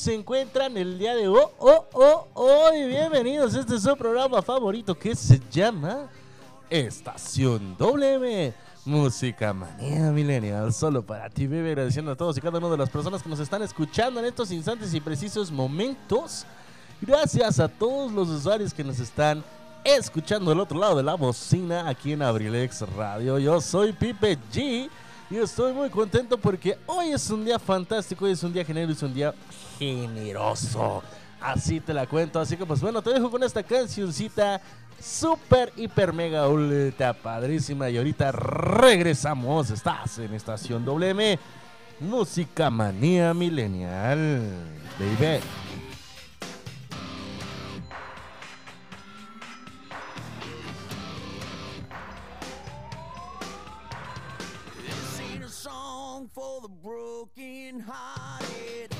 Se encuentran el día de hoy? Oh, oh, bienvenidos. Este es su programa favorito que se llama Estación WM. Música manía millennial, solo para ti, bebé. Agradeciendo a todos y cada una de las personas que nos están escuchando en estos instantes y precisos momentos. Gracias a todos los usuarios que nos están escuchando del otro lado de la bocina aquí en Abrilex Radio. Yo soy Pipe G y estoy muy contento porque hoy es un día fantástico, hoy es un día generoso, es un día generoso. Así te la cuento. Así que pues bueno, te dejo con esta cancioncita super, hiper, mega, ultra padrísima. Y ahorita regresamos. Estás en Estación WM. Música manía milenial. Baby. For the broken hearted.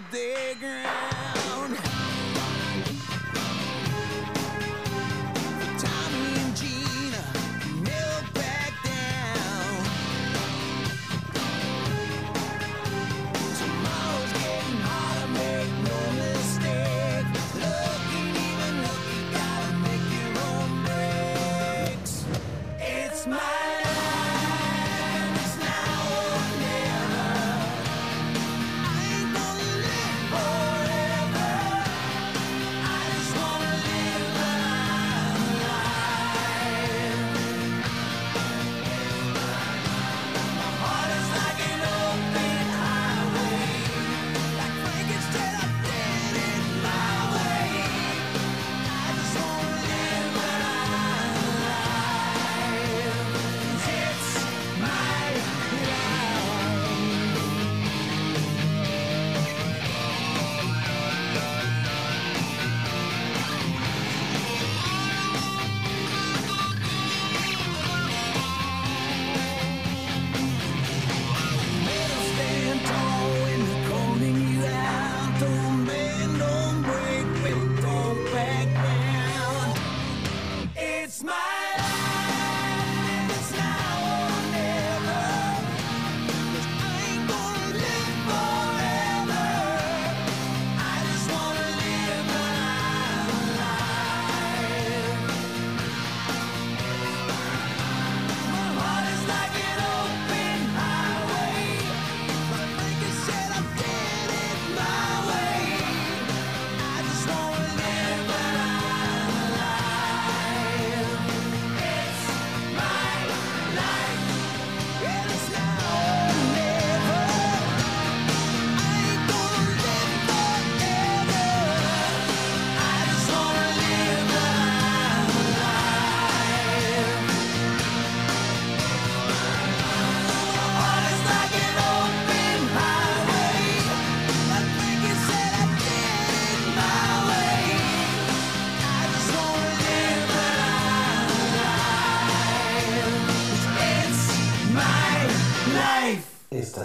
today.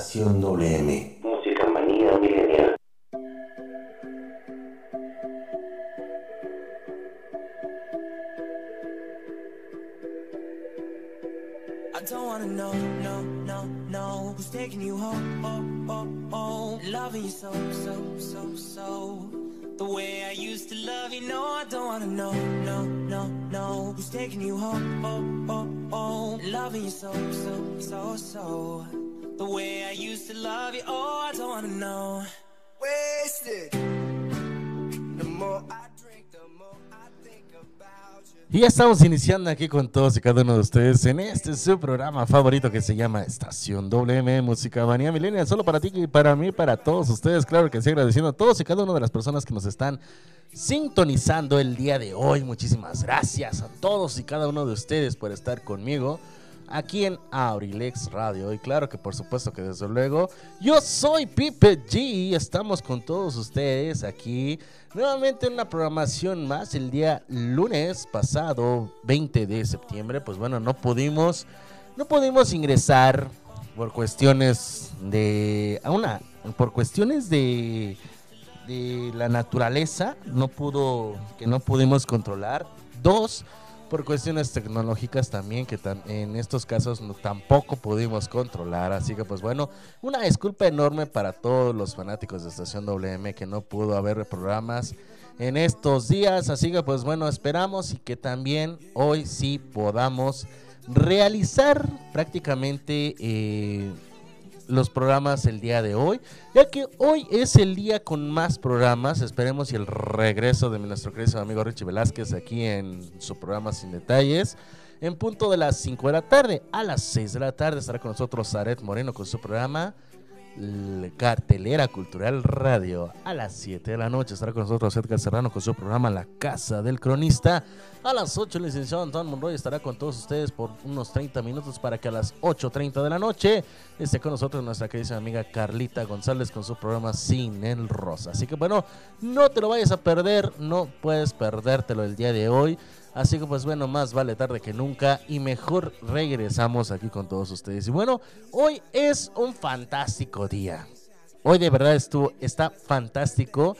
Estación WM. Música manía milenial. I don't wanna know, no, no, no Who's taking you home, oh, oh, oh Loving you so, so, so, so The way I used to love you, no I don't wanna know, no, no, no Who's taking you home, oh, oh, oh Loving you so, so, so, so The way I used to love you, oh I don't wanna know Wasted The more I drink, the more I think about you Y ya estamos iniciando aquí con todos y cada uno de ustedes en este su programa favorito que se llama Estación WM Música Manía Millennial. Solo para ti y para mí, para todos ustedes. Claro que sí, agradeciendo a todos y cada una de las personas que nos están sintonizando el día de hoy. Muchísimas gracias a todos y cada uno de ustedes por estar conmigo aquí en Aurilex Radio. Y claro que por supuesto que desde luego, yo soy Pipe G estamos con todos ustedes aquí nuevamente en una programación más el día lunes pasado, 20 de septiembre. Pues bueno, no pudimos, no pudimos ingresar por cuestiones de, a una, por cuestiones de, de la naturaleza, no pudo, que no pudimos controlar. Dos, por cuestiones tecnológicas también que en estos casos tampoco pudimos controlar. Así que pues bueno, una disculpa enorme para todos los fanáticos de Estación WM que no pudo haber programas en estos días. Así que pues bueno, esperamos y que también hoy sí podamos realizar prácticamente... eh, los programas el día de hoy, ya que hoy es el día con más programas. Esperemos y el regreso de nuestro querido amigo Richie Velázquez aquí en su programa Sin Detalles. En punto de las 5 de la tarde, a las 6 de la tarde estará con nosotros Zaret Moreno con su programa Cartelera Cultural Radio. A las 7 de la noche estará con nosotros Edgar Serrano con su programa La Casa del Cronista. A las 8 el licenciado Anton Monroy estará con todos ustedes por unos 30 minutos para que a las 8.30 de la noche esté con nosotros nuestra querida amiga Carlita González con su programa Sin el Rosa. Así que bueno, no te lo vayas a perder, no puedes perdértelo el día de hoy. Así que pues bueno, más vale tarde que nunca y mejor regresamos aquí con todos ustedes. Y bueno, hoy es un fantástico día. Hoy de verdad estuvo, está fantástico.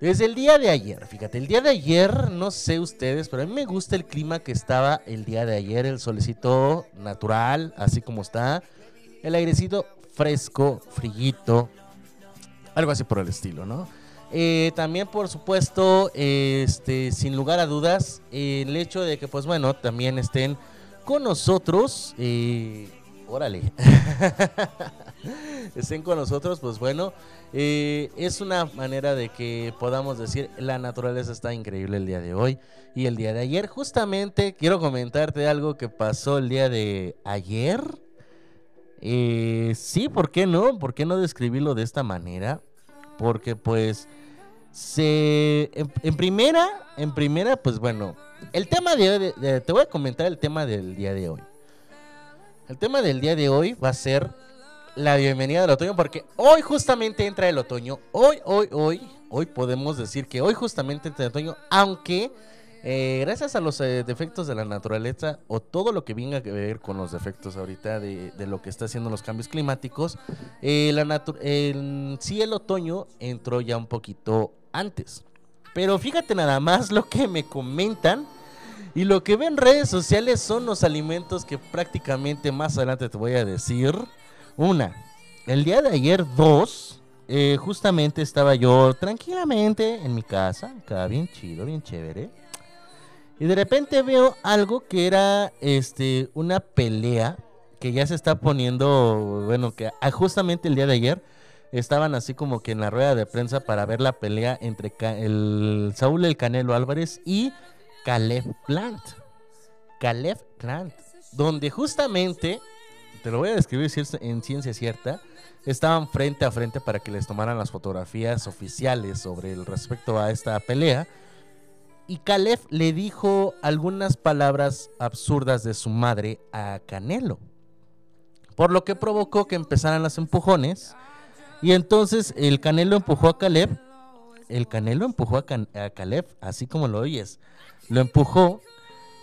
Desde el día de ayer, fíjate, el día de ayer, no sé ustedes, pero a mí me gusta el clima que estaba el día de ayer, el solecito natural, así como está, el airecito fresco, frillito, algo así por el estilo, ¿no? Eh, también, por supuesto, este, sin lugar a dudas, el hecho de que, pues bueno, también estén con nosotros. eh, órale. estén con nosotros, pues bueno, eh, es una manera de que podamos decir la naturaleza está increíble el día de hoy y el día de ayer. Justamente quiero comentarte algo que pasó el día de ayer. Sí, ¿por qué no? ¿Por qué no describirlo de esta manera? Porque pues en, primera, en primera, pues bueno, el tema de, de- de- te voy a comentar el tema del día de hoy. El tema del día de hoy va a ser la bienvenida del otoño porque hoy justamente entra el otoño. Hoy, hoy, hoy, hoy podemos decir que hoy justamente entra el otoño, aunque eh, gracias a los eh, defectos de la naturaleza o todo lo que venga que ver con los defectos ahorita de, lo que está haciendo los cambios climáticos, eh, la el- sí el otoño entró ya un poquito antes. Pero fíjate nada más lo que me comentan y lo que ven en redes sociales son los alimentos que prácticamente más adelante te voy a decir. Una, el día de ayer, dos, eh, justamente estaba yo tranquilamente en mi casa, acá bien chido, bien chévere. Y de repente veo algo que era este una pelea que ya se está poniendo, bueno, que ah, justamente el día de ayer estaban así como que en la rueda de prensa para ver la pelea entre el Saúl el Canelo Álvarez y Caleb Plant. Caleb Plant, donde justamente, te lo voy a describir en ciencia cierta, estaban frente a frente para que les tomaran las fotografías oficiales sobre el respecto a esta pelea. Y Caleb le dijo algunas palabras absurdas de su madre a Canelo. Por lo que provocó que empezaran los empujones. Y entonces el Canelo empujó a Caleb. El Canelo empujó a, Caleb, así como lo oyes. Lo empujó.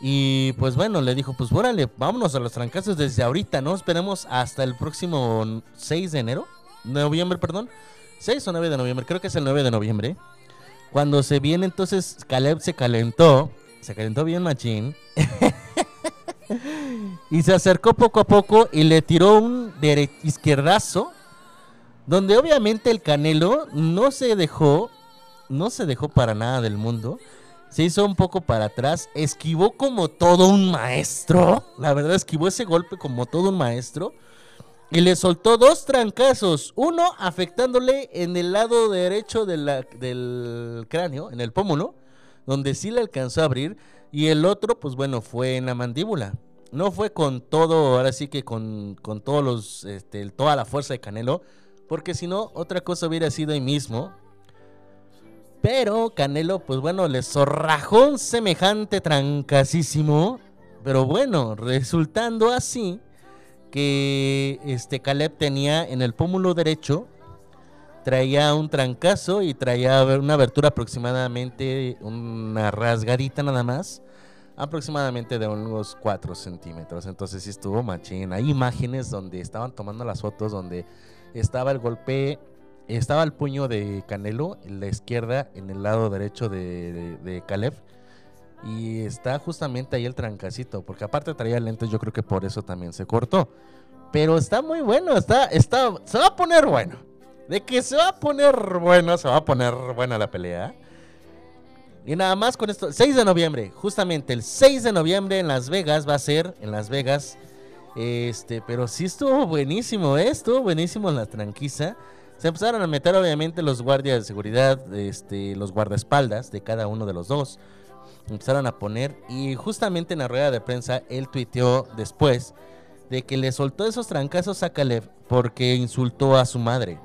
Y pues bueno, le dijo, pues órale, vámonos a los trancazos desde ahorita, ¿no? Esperemos hasta el próximo 6 de enero, noviembre, perdón. 6 o 9 de noviembre, creo que es el 9 de noviembre. Cuando se viene, entonces Caleb se calentó, se calentó bien machín. y se acercó poco a poco y le tiró un izquierdazo. Donde obviamente el Canelo no se dejó, no se dejó para nada del mundo. Se hizo un poco para atrás, esquivó como todo un maestro. La verdad, esquivó ese golpe como todo un maestro. Y le soltó dos trancazos. Uno afectándole en el lado derecho del cráneo, en el pómulo, donde sí le alcanzó a abrir. Y el otro, pues bueno, fue en la mandíbula. No fue con todo, ahora sí que con, con todos los, este, toda la fuerza de Canelo. Porque si no, otra cosa hubiera sido ahí mismo. Pero Canelo, pues bueno, le zorrajó un semejante trancasísimo. Pero bueno, resultando así que este Caleb tenía en el pómulo derecho, traía un trancazo y traía una abertura aproximadamente, una rasgadita nada más, aproximadamente de unos 4 centímetros. Entonces sí estuvo machín. Hay imágenes donde estaban tomando las fotos, donde estaba el golpe, estaba el puño de Canelo en la izquierda, en el lado derecho de, de, Caleb. Y está justamente ahí el trancacito, porque aparte traía lentes, yo creo que por eso también se cortó. Pero está muy bueno, está, está, se va a poner bueno. De que se va a poner bueno, se va a poner buena la pelea. Y nada más con esto, 6 de noviembre, justamente el 6 de noviembre en Las Vegas va a ser, en Las Vegas. Este, pero sí estuvo buenísimo, ¿eh? estuvo buenísimo la tranquiza. Se empezaron a meter obviamente los guardias de seguridad, este, los guardaespaldas de cada uno de los dos. Empezaron a poner y justamente en la rueda de prensa él tuiteó después de que le soltó esos trancazos a Caleb porque insultó a su madre.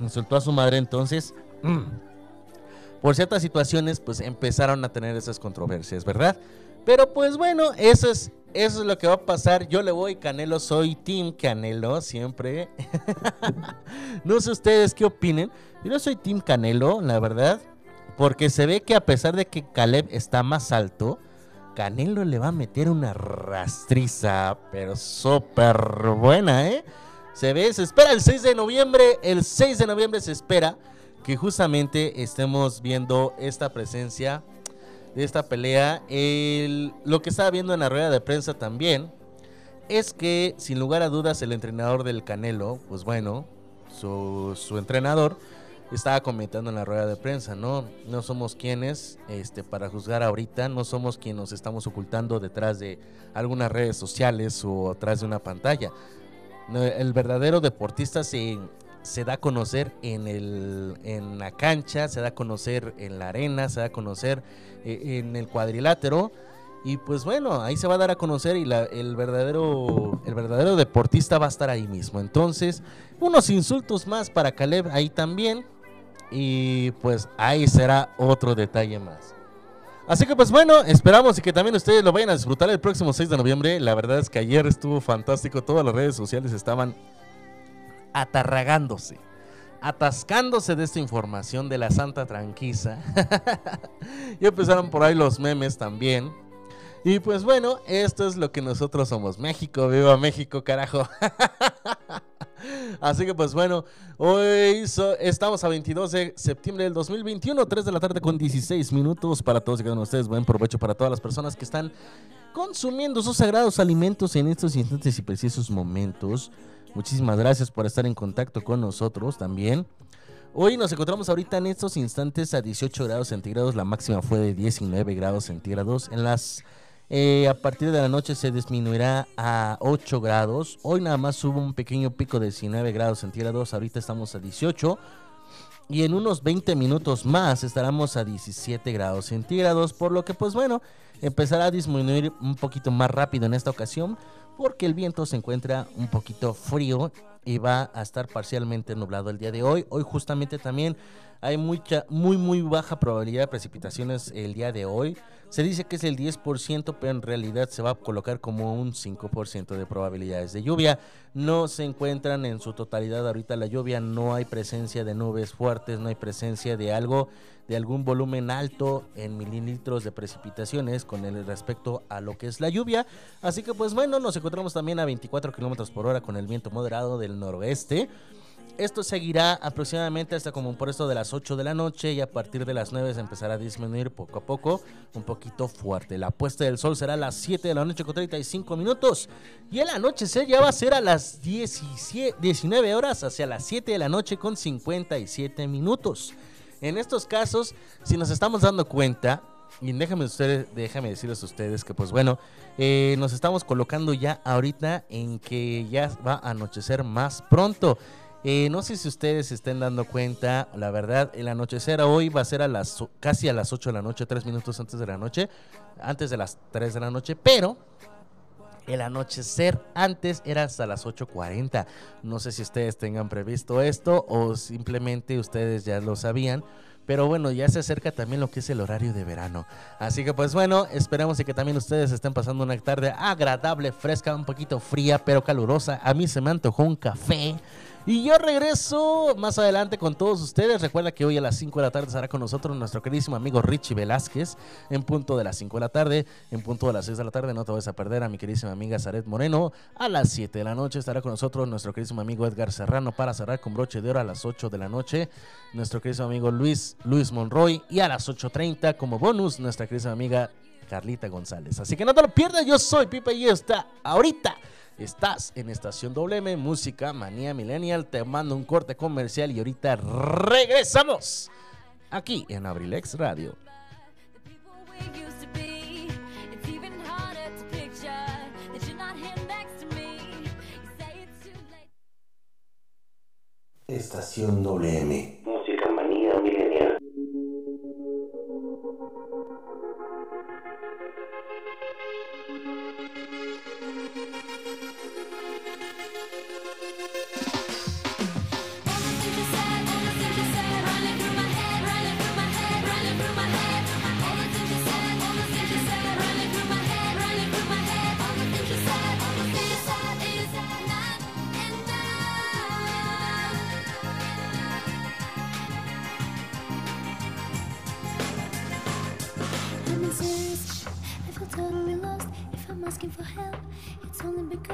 Insultó a su madre entonces. por ciertas situaciones pues empezaron a tener esas controversias, ¿verdad? Pero pues bueno, eso es, eso es lo que va a pasar. Yo le voy Canelo, soy Team Canelo siempre. no sé ustedes qué opinen. Yo soy Team Canelo, la verdad. Porque se ve que a pesar de que Caleb está más alto, Canelo le va a meter una rastriza, pero súper buena, ¿eh? Se ve, se espera el 6 de noviembre. El 6 de noviembre se espera que justamente estemos viendo esta presencia de esta pelea. El- lo que estaba viendo en la rueda de prensa también es que, sin lugar a dudas, el entrenador del Canelo, pues bueno, su, entrenador estaba comentando en la rueda de prensa, ¿no? No somos quienes este, para juzgar ahorita, no somos quienes nos estamos ocultando detrás de algunas redes sociales o atrás de una pantalla. El verdadero deportista se, se da a conocer en, el, en la cancha, se da a conocer en la arena, se da a conocer eh, en el cuadrilátero. Y pues bueno, ahí se va a dar a conocer y la- el, verdadero, el verdadero deportista va a estar ahí mismo. Entonces, unos insultos más para Caleb ahí también. Y pues ahí será otro detalle más. Así que pues bueno, esperamos y que también ustedes lo vayan a disfrutar el próximo 6 de noviembre. La verdad es que ayer estuvo fantástico. Todas las redes sociales estaban atarragándose, atascándose de esta información de la Santa Tranquiza. y empezaron por ahí los memes también. Y pues bueno, esto es lo que nosotros somos. México, viva México, carajo. Así que pues bueno, hoy estamos a 22 de septiembre del 2021, 3 de la tarde con 16 minutos para todos y cada uno de ustedes. Buen provecho para todas las personas que están consumiendo sus sagrados alimentos en estos instantes y precisos momentos. Muchísimas gracias por estar en contacto con nosotros también. Hoy nos encontramos ahorita en estos instantes a 18 grados centígrados, la máxima fue de 19 grados centígrados. En las eh, a partir de la noche se disminuirá a 8 grados. Hoy nada más hubo un pequeño pico de 19 grados centígrados, ahorita estamos a 18. Y en unos 20 minutos más estaremos a 17 grados centígrados, por lo que pues bueno, empezará a disminuir un poquito más rápido en esta ocasión, porque el viento se encuentra un poquito frío y va a estar parcialmente nublado el día de hoy. Hoy justamente también Hay mucha, muy, muy baja probabilidad de precipitaciones el día de hoy. Se dice que es el 10%, pero en realidad se va a colocar como un 5% de probabilidades de lluvia. No se encuentran en su totalidad ahorita la lluvia, no hay presencia de nubes fuertes, no hay presencia de algo, de algún volumen alto en mililitros de precipitaciones con el respecto a lo que es la lluvia. Así que pues bueno, nos encontramos también a 24 kilómetros por hora con el viento moderado del noroeste. Esto seguirá aproximadamente hasta como por esto de las 8 de la noche y a partir de las 9 se empezará a disminuir poco a poco, un poquito fuerte. La puesta del sol será a las 7 de la noche con 35 minutos y el anochecer ya va a ser a las 17 19 horas hacia las 7 de la noche con 57 minutos. En estos casos, si nos estamos dando cuenta, y déjame, ustedes, déjame decirles a ustedes que pues bueno, eh, nos estamos colocando ya ahorita en que ya va a anochecer más pronto. Eh, no sé si ustedes se estén dando cuenta, la verdad, el anochecer hoy va a ser a las casi a las 8 de la noche, 3 minutos antes de la noche, antes de las 3 de la noche, pero el anochecer antes era hasta las 8.40. No sé si ustedes tengan previsto esto o simplemente ustedes ya lo sabían. Pero bueno, ya se acerca también lo que es el horario de verano. Así que pues bueno, esperamos que también ustedes estén pasando una tarde agradable, fresca, un poquito fría, pero calurosa. A mí se me antojó un café. Y yo regreso más adelante con todos ustedes. Recuerda que hoy a las 5 de la tarde estará con nosotros nuestro queridísimo amigo Richie Velázquez en punto de las 5 de la tarde. En punto de las 6 de la tarde no te vas a perder a mi queridísima amiga Zaret Moreno. A las 7 de la noche estará con nosotros nuestro queridísimo amigo Edgar Serrano para cerrar con broche de oro a las 8 de la noche. Nuestro queridísimo amigo Luis, Luis Monroy. Y a las 8.30 como bonus nuestra queridísima amiga Carlita González. Así que no te lo pierdas, yo soy Pipe y está ahorita Estás en Estación WM, Música Manía Millennial. Te mando un corte comercial y ahorita regresamos aquí en Abrilex Radio. The people we used to Asking for help, it's only because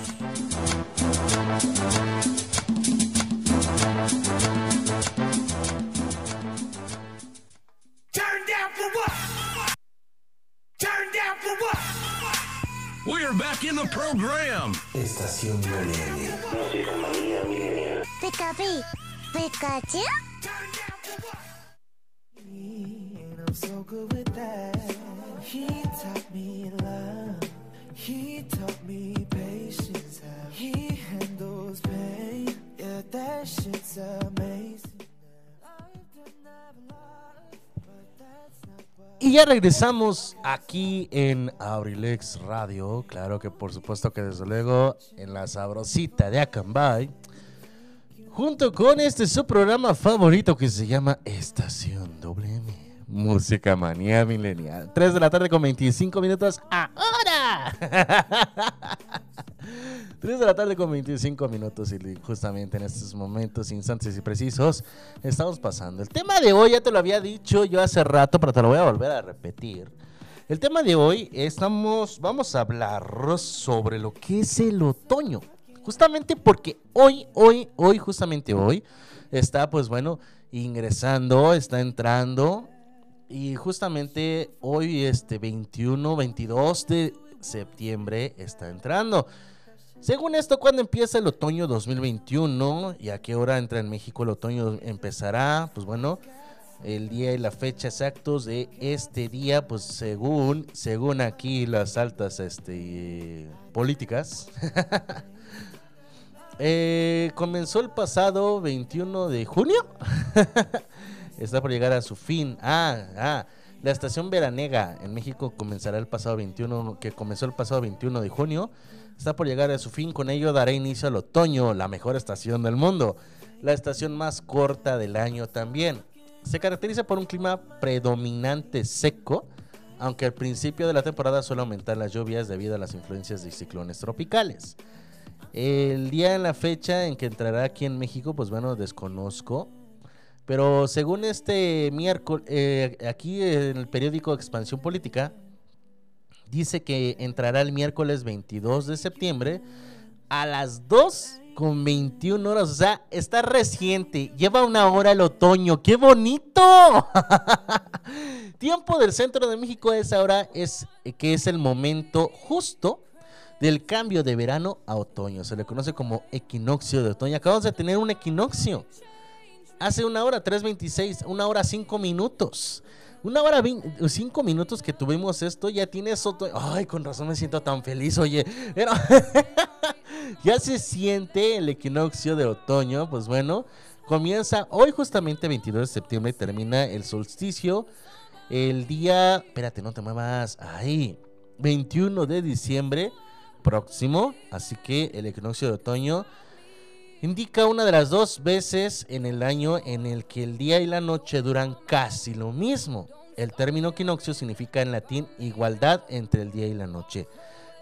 Turn down for what? We're back in the program. Estación WM. Música manía milenial. Pikachu, Pikachu. And I'm so good with that. He taught me love. He taught me patience. How he handles pain. Yeah, that shit's amazing. Y ya regresamos aquí en Abrilex Radio. Claro que por supuesto que desde luego en la sabrosita de Acambay. Junto con este su programa favorito que se llama Estación WM. Música manía milenial. 3 de la tarde con 25 minutos ahora. 3 de la tarde con 25 minutos y justamente en estos momentos instantes y precisos estamos pasando. El tema de hoy ya te lo había dicho yo hace rato, pero te lo voy a volver a repetir. El tema de hoy estamos, vamos a hablar sobre lo que es el otoño. Justamente porque hoy, hoy, hoy, justamente hoy, está pues bueno, ingresando, está entrando. Y justamente hoy, este 21, 22 de septiembre, está entrando. Según esto, ¿cuándo empieza el otoño 2021? ¿Y a qué hora entra en México el otoño? Empezará, pues bueno, el día y la fecha exactos de este día, pues según, según aquí las altas este, políticas. Eh, comenzó el pasado 21 de junio. Está por llegar a su fin. Ah, ah. La estación veranega en México comenzará el pasado 21, que comenzó el pasado 21 de junio. Está por llegar a su fin. Con ello dará inicio al otoño, la mejor estación del mundo. La estación más corta del año también. Se caracteriza por un clima predominante seco, aunque al principio de la temporada suele aumentar las lluvias debido a las influencias de ciclones tropicales. El día en la fecha en que entrará aquí en México, pues bueno, desconozco. Pero según este miércoles, eh, aquí en el periódico Expansión Política, dice que entrará el miércoles 22 de septiembre a las 2 con 21 horas. O sea, está reciente. Lleva una hora el otoño. ¡Qué bonito! Tiempo del centro de México a esa hora es que es el momento justo del cambio de verano a otoño. Se le conoce como equinoccio de otoño. Acabamos de tener un equinoccio. Hace una hora, 3.26, una hora 5 minutos. Una hora 5 minutos que tuvimos esto, ya tienes otoño. Ay, con razón me siento tan feliz, oye. Pero ya se siente el equinoccio de otoño. Pues bueno, comienza hoy justamente 22 de septiembre termina el solsticio. El día, espérate, no te muevas. Ahí, 21 de diciembre próximo. Así que el equinoccio de otoño indica una de las dos veces en el año en el que el día y la noche duran casi lo mismo. El término equinoccio significa en latín igualdad entre el día y la noche.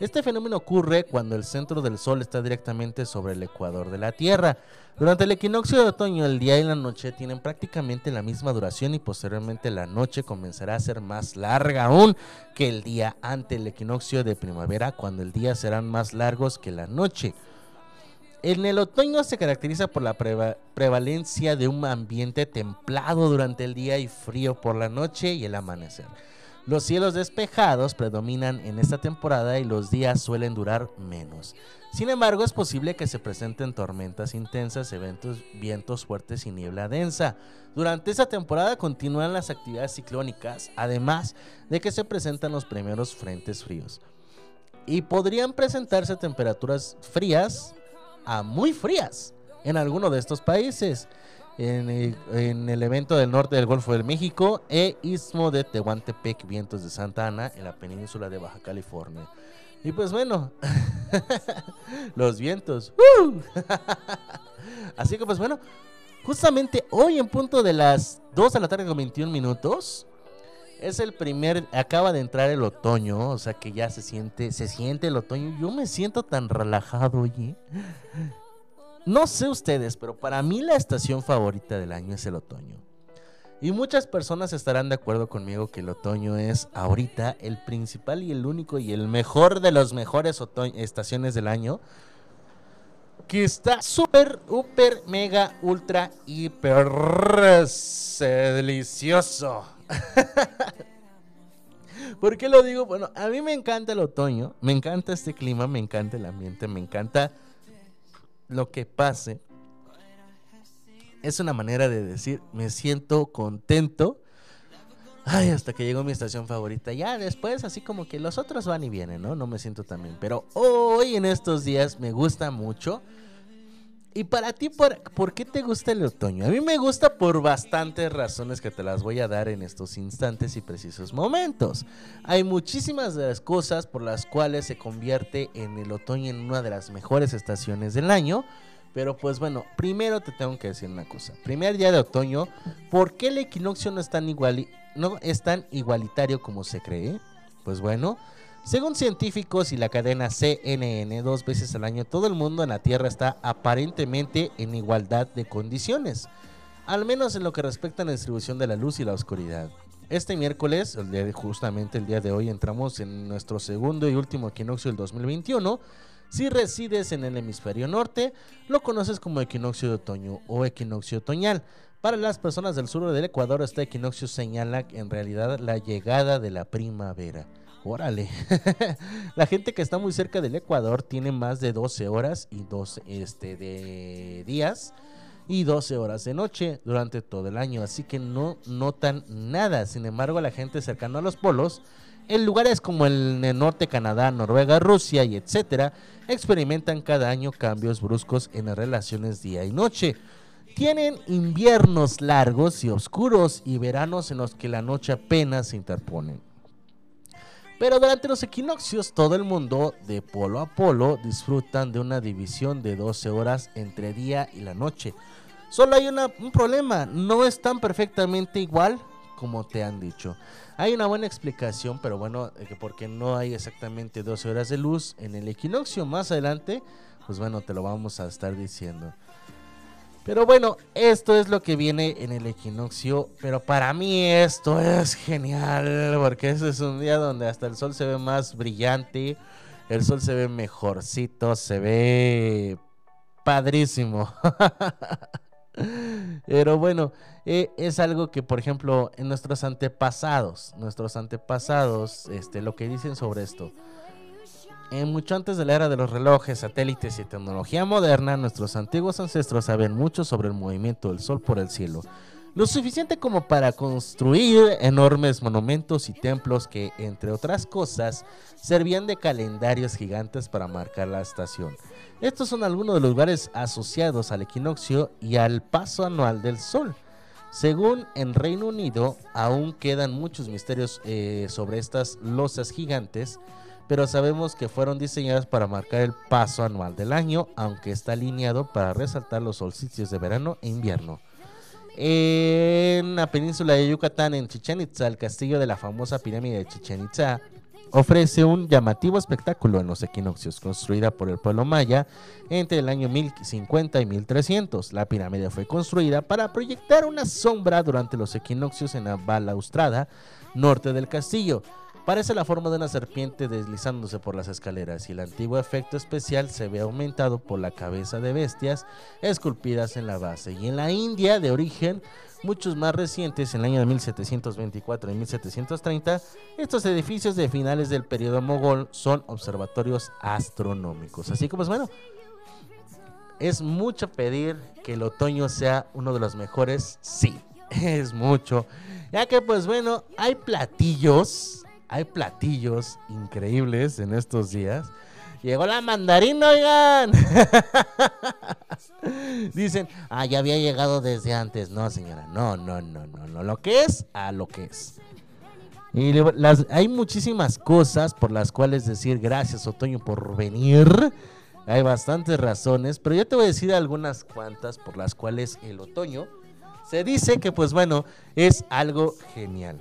Este fenómeno ocurre cuando el centro del Sol está directamente sobre el ecuador de la Tierra. Durante el equinoccio de otoño, el día y la noche tienen prácticamente la misma duración y posteriormente la noche comenzará a ser más larga aún que el día ante el equinoccio de primavera, cuando el día serán más largos que la noche. En el otoño se caracteriza por la preva- prevalencia de un ambiente templado durante el día y frío por la noche y el amanecer. Los cielos despejados predominan en esta temporada y los días suelen durar menos. Sin embargo, es posible que se presenten tormentas intensas, eventos, vientos fuertes y niebla densa. Durante esta temporada continúan las actividades ciclónicas, además de que se presentan los primeros frentes fríos. Y podrían presentarse temperaturas frías a muy frías en alguno de estos países. En el, en el evento del norte del Golfo del México e Istmo de Tehuantepec, vientos de Santa Ana, en la península de Baja California. Y pues bueno, los vientos. ¡uh! Así que pues bueno, justamente hoy en punto de las 2 de la tarde con 21 minutos, es el primer, acaba de entrar el otoño, o sea que ya se siente, se siente el otoño. Yo me siento tan relajado, oye. No sé ustedes, pero para mí la estación favorita del año es el otoño. Y muchas personas estarán de acuerdo conmigo que el otoño es ahorita el principal y el único y el mejor de los mejores estaciones del año. Que está súper, súper, mega, ultra, hiper delicioso. ¿Por qué lo digo? Bueno, a mí me encanta el otoño, me encanta este clima, me encanta el ambiente, me encanta lo que pase. Es una manera de decir, me siento contento. Ay, hasta que llegó mi estación favorita. Ya después, así como que los otros van y vienen, ¿no? No me siento tan bien. Pero hoy en estos días me gusta mucho. Y para ti, ¿por, por qué te gusta el otoño? A mí me gusta por bastantes razones que te las voy a dar en estos instantes y precisos momentos. Hay muchísimas de las cosas por las cuales se convierte en el otoño en una de las mejores estaciones del año. Pero pues bueno, primero te tengo que decir una cosa. Primer día de otoño, ¿por qué el equinoccio no es tan, iguali- no es tan igualitario como se cree? Pues bueno, según científicos y la cadena CNN, dos veces al año todo el mundo en la Tierra está aparentemente en igualdad de condiciones, al menos en lo que respecta a la distribución de la luz y la oscuridad. Este miércoles, el día de- justamente el día de hoy, entramos en nuestro segundo y último equinoccio del 2021. Si resides en el hemisferio norte, lo conoces como equinoccio de otoño o equinoccio otoñal. Para las personas del sur del Ecuador, este equinoccio señala en realidad la llegada de la primavera. Órale. la gente que está muy cerca del Ecuador tiene más de 12 horas y 12 este, de días y 12 horas de noche durante todo el año, así que no notan nada. Sin embargo, la gente cercana a los polos, en lugares como el, norte Canadá, Noruega, Rusia y etcétera, experimentan cada año cambios bruscos en las relaciones día y noche. Tienen inviernos largos y oscuros y veranos en los que la noche apenas se interponen. Pero durante los equinoccios todo el mundo, de polo a polo, disfrutan de una división de 12 horas entre día y la noche. Solo hay un problema, no es tan perfectamente igual como te han dicho. Hay una buena explicación, pero bueno, que porque no hay exactamente 12 horas de luz en el equinoccio más adelante, pues bueno, te lo vamos a estar diciendo. Pero bueno, esto es lo que viene en el equinoccio. Pero para mí esto es genial. Porque ese es un día donde hasta el sol se ve más brillante. El sol se ve mejorcito. Se ve padrísimo. Pero bueno, eh, es algo que, por ejemplo, en nuestros antepasados, nuestros antepasados, este, lo que dicen sobre esto. En mucho antes de la era de los relojes, satélites y tecnología moderna, nuestros antiguos ancestros sabían mucho sobre el movimiento del Sol por el cielo. Lo suficiente como para construir enormes monumentos y templos que, entre otras cosas, servían de calendarios gigantes para marcar la estación. Estos son algunos de los lugares asociados al equinoccio y al paso anual del Sol. Según en Reino Unido, aún quedan muchos misterios eh, sobre estas losas gigantes, pero sabemos que fueron diseñadas para marcar el paso anual del año, aunque está alineado para resaltar los solsticios de verano e invierno. En la península de Yucatán, en Chichen Itza, el castillo de la famosa pirámide de Chichen Itza ofrece un llamativo espectáculo en los equinoccios, construida por el pueblo maya entre el año 1050 y 1300. La pirámide fue construida para proyectar una sombra durante los equinoccios en la balaustrada norte del castillo. Parece la forma de una serpiente deslizándose por las escaleras y el antiguo efecto especial se ve aumentado por la cabeza de bestias esculpidas en la base. Y en la India de origen, muchos más recientes, en el año de 1724 y 1730, estos edificios de finales del periodo mogol son observatorios astronómicos. Así que pues bueno, es mucho pedir que el otoño sea uno de los mejores, sí, es mucho. Ya que pues bueno, hay platillos hay platillos increíbles en estos días. Llegó la mandarina, oigan. Dicen, ah, ya había llegado desde antes. No, señora, no, no, no, no, no. Lo que es, a lo que es. Y las, hay muchísimas cosas por las cuales decir gracias, Otoño, por venir. Hay bastantes razones, pero yo te voy a decir algunas cuantas por las cuales el otoño se dice que, pues bueno, es algo genial.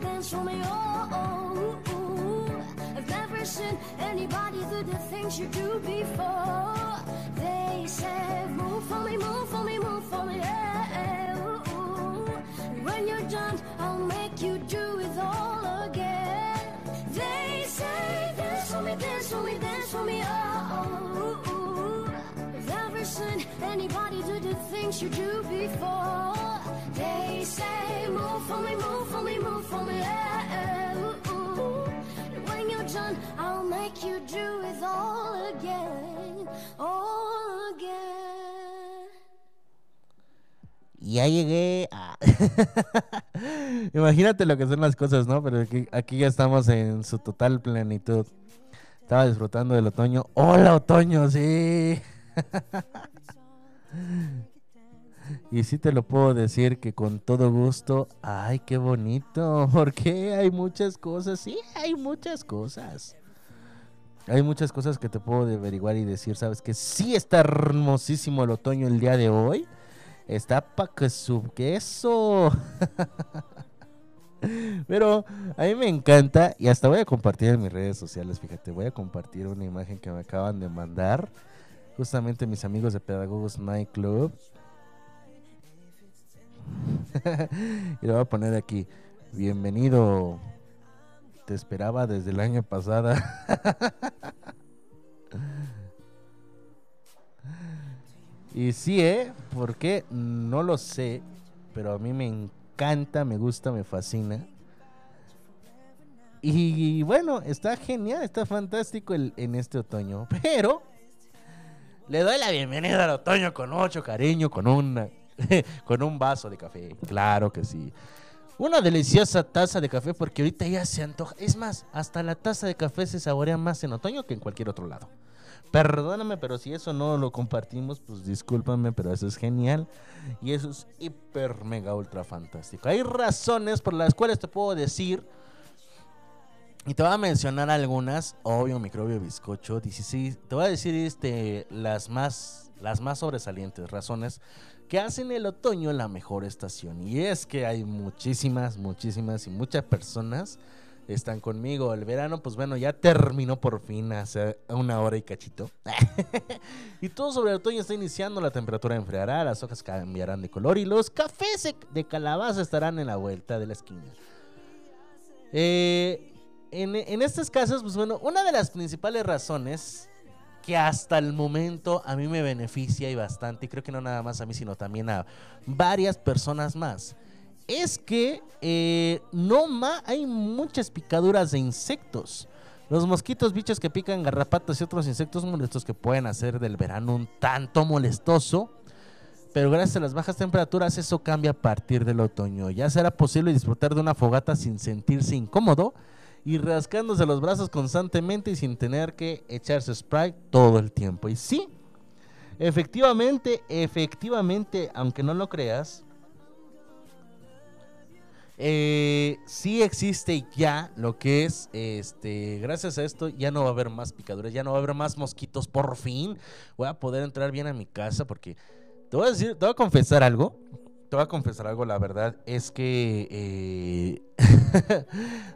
Dance oh, oh, oh. I've never seen anybody do the things you do before. They say move for me, move for me, move for me, yeah. When you're done, I'll make you do it all again. They say dance for me, dance for me, dance for me, oh. I've Ya llegué. Imagínate lo que son las cosas, ¿no? Pero aquí, aquí ya estamos en su total plenitud. Estaba disfrutando del otoño. ¡Hola, otoño! Sí. Y sí te lo puedo decir que con todo gusto. ¡Ay, qué bonito! Porque hay muchas cosas. Sí, hay muchas cosas. Hay muchas cosas que te puedo averiguar y decir, ¿sabes? Que sí está hermosísimo el otoño el día de hoy. Está pa' que su queso. Pero a mí me encanta y hasta voy a compartir en mis redes sociales, fíjate, voy a compartir una imagen que me acaban de mandar. Justamente mis amigos de Pedagogos Night Club. y lo voy a poner aquí. Bienvenido. Te esperaba desde el año pasado. Y sí, ¿eh? ¿Por qué? No lo sé, pero a mí me encanta, me gusta, me fascina. Y bueno, está genial, está fantástico el- en este otoño. Pero le doy la bienvenida al otoño con mucho cariño, con, una, con un vaso de café. Claro que sí. Una deliciosa taza de café porque ahorita ya se antoja. Es más, hasta la taza de café se saborea más en otoño que en cualquier otro lado. Perdóname, pero si eso no lo compartimos, pues discúlpame, pero eso es genial. Y eso es hiper, mega, ultra fantástico. Hay razones por las cuales te puedo decir, y te voy a mencionar algunas, obvio, microbio, bizcocho, 16, te voy a decir este, las, más, las más sobresalientes razones que hacen el otoño la mejor estación. Y es que hay muchísimas, muchísimas y muchas personas están conmigo. El verano, pues bueno, ya terminó por fin hace una hora y cachito. y todo sobre el otoño está iniciando, la temperatura enfriará, las hojas cambiarán de color y los cafés de- calabaza estarán en la vuelta de la esquina. Eh, en, estos casos, pues bueno, una de las principales razones que hasta el momento a mí me beneficia y bastante, y creo que no nada más a mí, sino también a varias personas más, es que eh, no hay muchas picaduras de insectos. Los mosquitos, bichos que pican, garrapatas y otros insectos molestos que pueden hacer del verano un tanto molestoso. Pero gracias a las bajas temperaturas eso cambia a partir del otoño. Ya será posible disfrutar de una fogata sin sentirse incómodo y rascándose los brazos constantemente y sin tener que echarse spray todo el tiempo. Y sí, efectivamente, efectivamente, aunque no lo creas, eh, sí existe ya lo que es, este, gracias a esto ya no va a haber más picaduras, ya no va a haber más mosquitos, por fin voy a poder entrar bien a mi casa porque te voy a decir, te voy a confesar algo, te voy a confesar algo, la verdad es que, eh,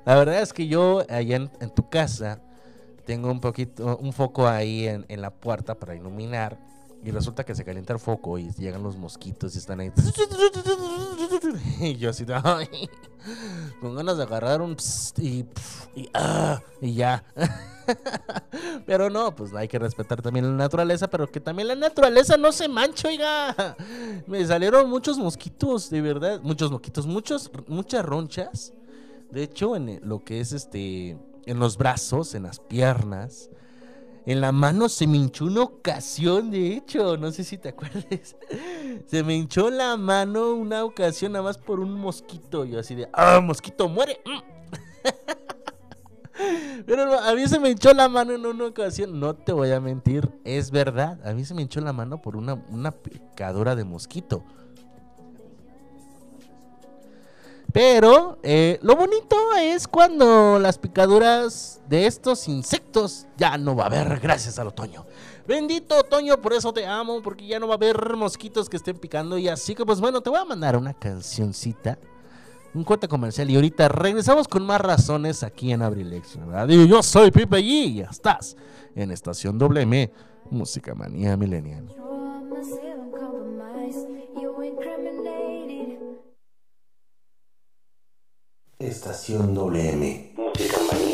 la verdad es que yo allá en, tu casa tengo un poquito, un foco ahí en, la puerta para iluminar. Y resulta que se calienta el foco y llegan los mosquitos y están ahí. Y yo así, "Ay", con ganas de agarrar un y, ah, y ya. Pero no, pues hay que respetar también la naturaleza, pero que también la naturaleza no se manche, oiga. Me salieron muchos mosquitos, de verdad, muchos mosquitos, muchos, muchas ronchas. De hecho, en lo que es este, en los brazos, en las piernas, en la mano se me hinchó una ocasión, de hecho, no sé si te acuerdas. Se me hinchó la mano una ocasión nada más por un mosquito. Yo así de, ¡ah, mosquito, muere! Mm. Pero a mí se me hinchó la mano en una ocasión, no te voy a mentir, es verdad. A mí se me hinchó la mano por una, una picadura de mosquito. Pero eh, lo bonito es cuando las picaduras de estos insectos ya no va a haber gracias al otoño. Bendito otoño, por eso te amo, porque ya no va a haber mosquitos que estén picando. Y así que pues bueno, te voy a mandar una cancioncita, un corte comercial. Y ahorita regresamos con más razones aquí en Abrilex. ¿verdad? Y yo soy Pipe G y ya estás en Estación WM, Música Manía Millennial. Estación WM. Música manía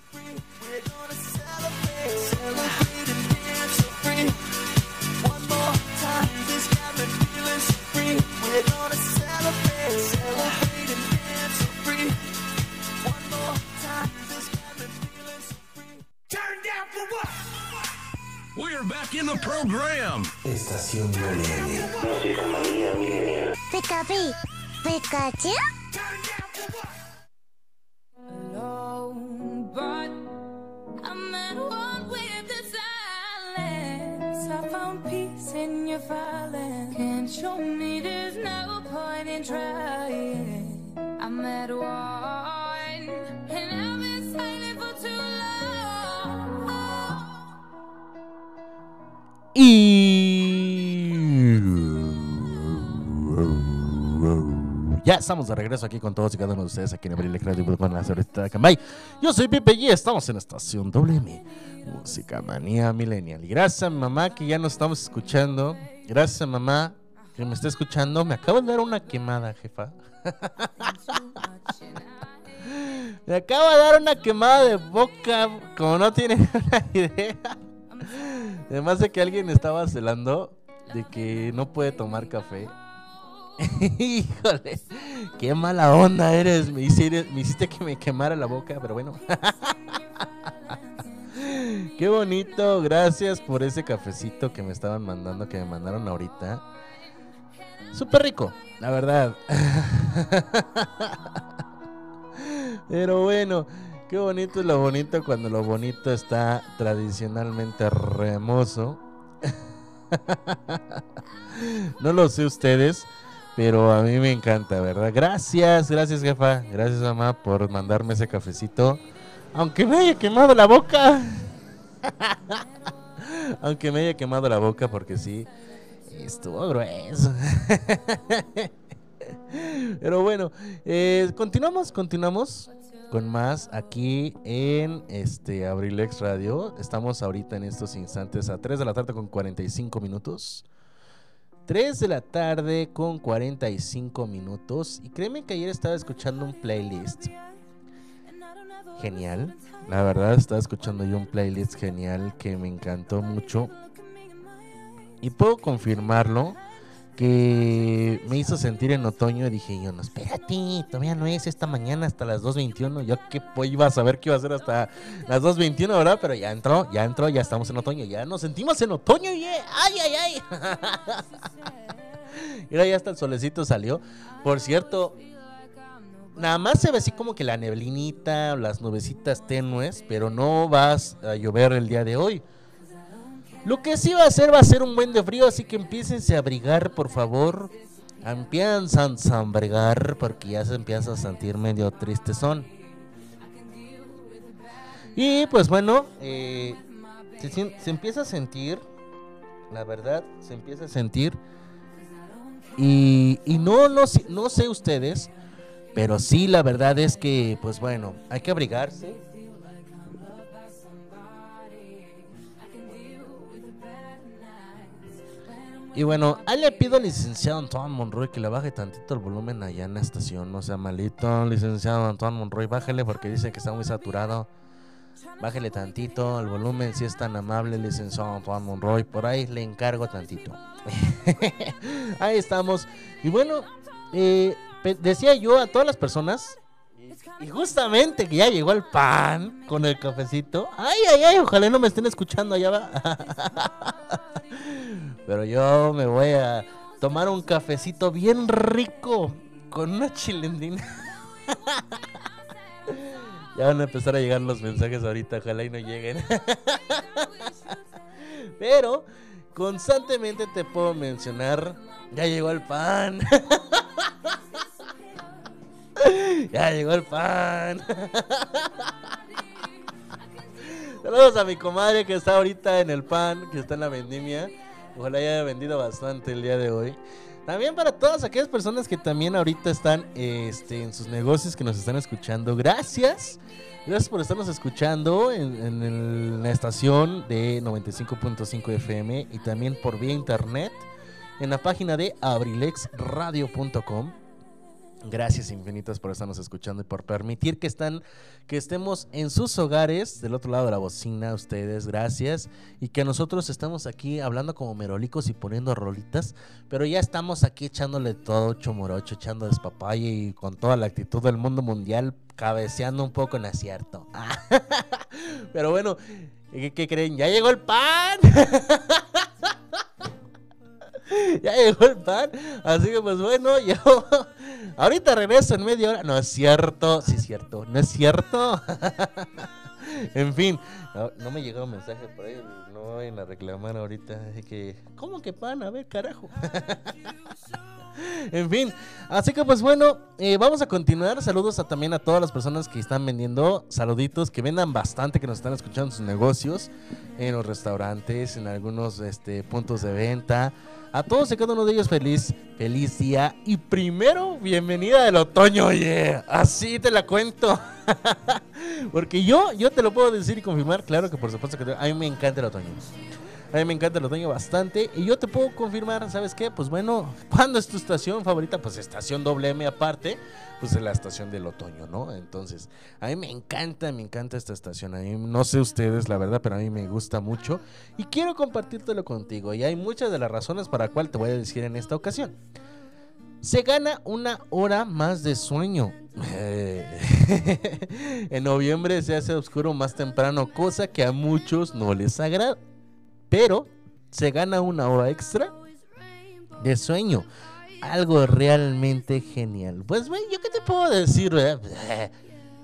We're back in the program. Estación Milenio. Música manía milenial. Pikachu, Pikachu. alone, but I'm at one with the silence. I found peace in your violence. Can't show me there's no point in trying. I'm at one, and I've Y ya estamos de regreso aquí con todos y cada uno de ustedes aquí en Abril Radio con la señorita Cambay. Yo soy Pipe y estamos en estación WM, Música Manía Millennial. Gracias mamá que ya nos estamos escuchando. Gracias mamá que me está escuchando. Me acabo de dar una quemada, jefa. me acabo de dar una quemada de boca, como no tienen una idea. Además de que alguien estaba celando de que no puede tomar café. Híjole, qué mala onda eres. Me hiciste, me hiciste que me quemara la boca, pero bueno. qué bonito. Gracias por ese cafecito que me estaban mandando, que me mandaron ahorita. Súper rico, la verdad. Pero bueno, qué bonito es lo bonito cuando lo bonito está tradicionalmente hermoso. no lo sé ustedes, pero a mí me encanta, ¿verdad? Gracias, gracias jefa, gracias mamá por mandarme ese cafecito. Aunque me haya quemado la boca. Aunque me haya quemado la boca porque sí, estuvo grueso. Pero bueno, eh, continuamos, continuamos con más aquí en este Abrilex Radio. Estamos ahorita en estos instantes a 3 de la tarde con 45 minutos. 3 de la tarde con 45 minutos. Y créeme que ayer estaba escuchando un playlist. Genial. La verdad estaba escuchando yo un playlist genial que me encantó mucho. Y puedo confirmarlo que me hizo sentir en otoño dije yo, no, espérate, todavía no es esta mañana hasta las 2.21, yo pues, iba a saber que iba a ser hasta las 2.21, ¿verdad? Pero ya entró, ya entró, ya estamos en otoño, ya nos sentimos en otoño, y ay, ay, ay. Mira, ya hasta el solecito salió. Por cierto, nada más se ve así como que la neblinita, las nubecitas tenues, pero no vas a llover el día de hoy. Lo que sí va a hacer va a ser un buen de frío, así que empiecen a abrigar, por favor. Empiezan a abrigar porque ya se empieza a sentir medio tristezón. Y pues bueno, eh, se, se empieza a sentir, la verdad, se empieza a sentir. Y, y no, no, no sé ustedes, pero sí la verdad es que, pues bueno, hay que abrigarse. Y bueno, ahí le pido al licenciado Antoine Monroy que le baje tantito el volumen allá en la estación, no sea malito, licenciado Antoine Monroy, bájele porque dice que está muy saturado. Bájele tantito el volumen si es tan amable, licenciado Antoine Monroy, por ahí le encargo tantito. ahí estamos. Y bueno, eh, decía yo a todas las personas, y justamente que ya llegó el pan con el cafecito. Ay, ay, ay, ojalá no me estén escuchando allá va. Pero yo me voy a tomar un cafecito bien rico con una chilendrina. ya van a empezar a llegar los mensajes ahorita, ojalá y no lleguen. Pero constantemente te puedo mencionar, ya llegó el pan. ya llegó el pan. Saludos a mi comadre que está ahorita en el pan, que está en la vendimia. Ojalá haya vendido bastante el día de hoy. También para todas aquellas personas que también ahorita están este, en sus negocios que nos están escuchando. Gracias. Gracias por estarnos escuchando en, en el- la estación de 95.5 FM y también por vía internet en la página de abrilexradio.com. Gracias infinitas por estarnos escuchando y por permitir que están que estemos en sus hogares del otro lado de la bocina ustedes, gracias y que nosotros estamos aquí hablando como merolicos y poniendo rolitas, pero ya estamos aquí echándole todo chomorocho, echando despapalle y con toda la actitud del mundo mundial cabeceando un poco en acierto. pero bueno, ¿qué, qué creen? Ya llegó el pan. ya llegó el pan. Así que pues bueno, yo ahorita regreso en media hora. No es cierto, sí es cierto, no es cierto. en fin, no, me llegó un mensaje por ahí, no vayan a reclamar ahorita. Así que, ¿cómo que pan? A ver, carajo. En fin, así que pues bueno, eh, vamos a continuar. Saludos a, también a todas las personas que están vendiendo. Saluditos, que vendan bastante, que nos están escuchando sus negocios, en los restaurantes, en algunos este, puntos de venta. A todos y cada uno de ellos feliz, feliz día. Y primero, bienvenida del otoño, oye. Así te la cuento. Porque yo, yo te lo puedo decir y confirmar, claro que por supuesto que te- a mí me encanta el otoño. A mí me encanta el otoño bastante. Y yo te puedo confirmar, ¿sabes qué? Pues bueno, ¿cuándo es tu estación favorita? Pues estación doble M aparte, pues es la estación del otoño, ¿no? Entonces, a mí me encanta, me encanta esta estación. A mí, no sé ustedes, la verdad, pero a mí me gusta mucho. Y quiero compartírtelo contigo. Y hay muchas de las razones para las cuales te voy a decir en esta ocasión. Se gana una hora más de sueño. En noviembre se hace oscuro más temprano, cosa que a muchos no les agrada. Pero se gana una hora extra de sueño. Algo realmente genial. Pues, güey, ¿yo qué te puedo decir, verdad?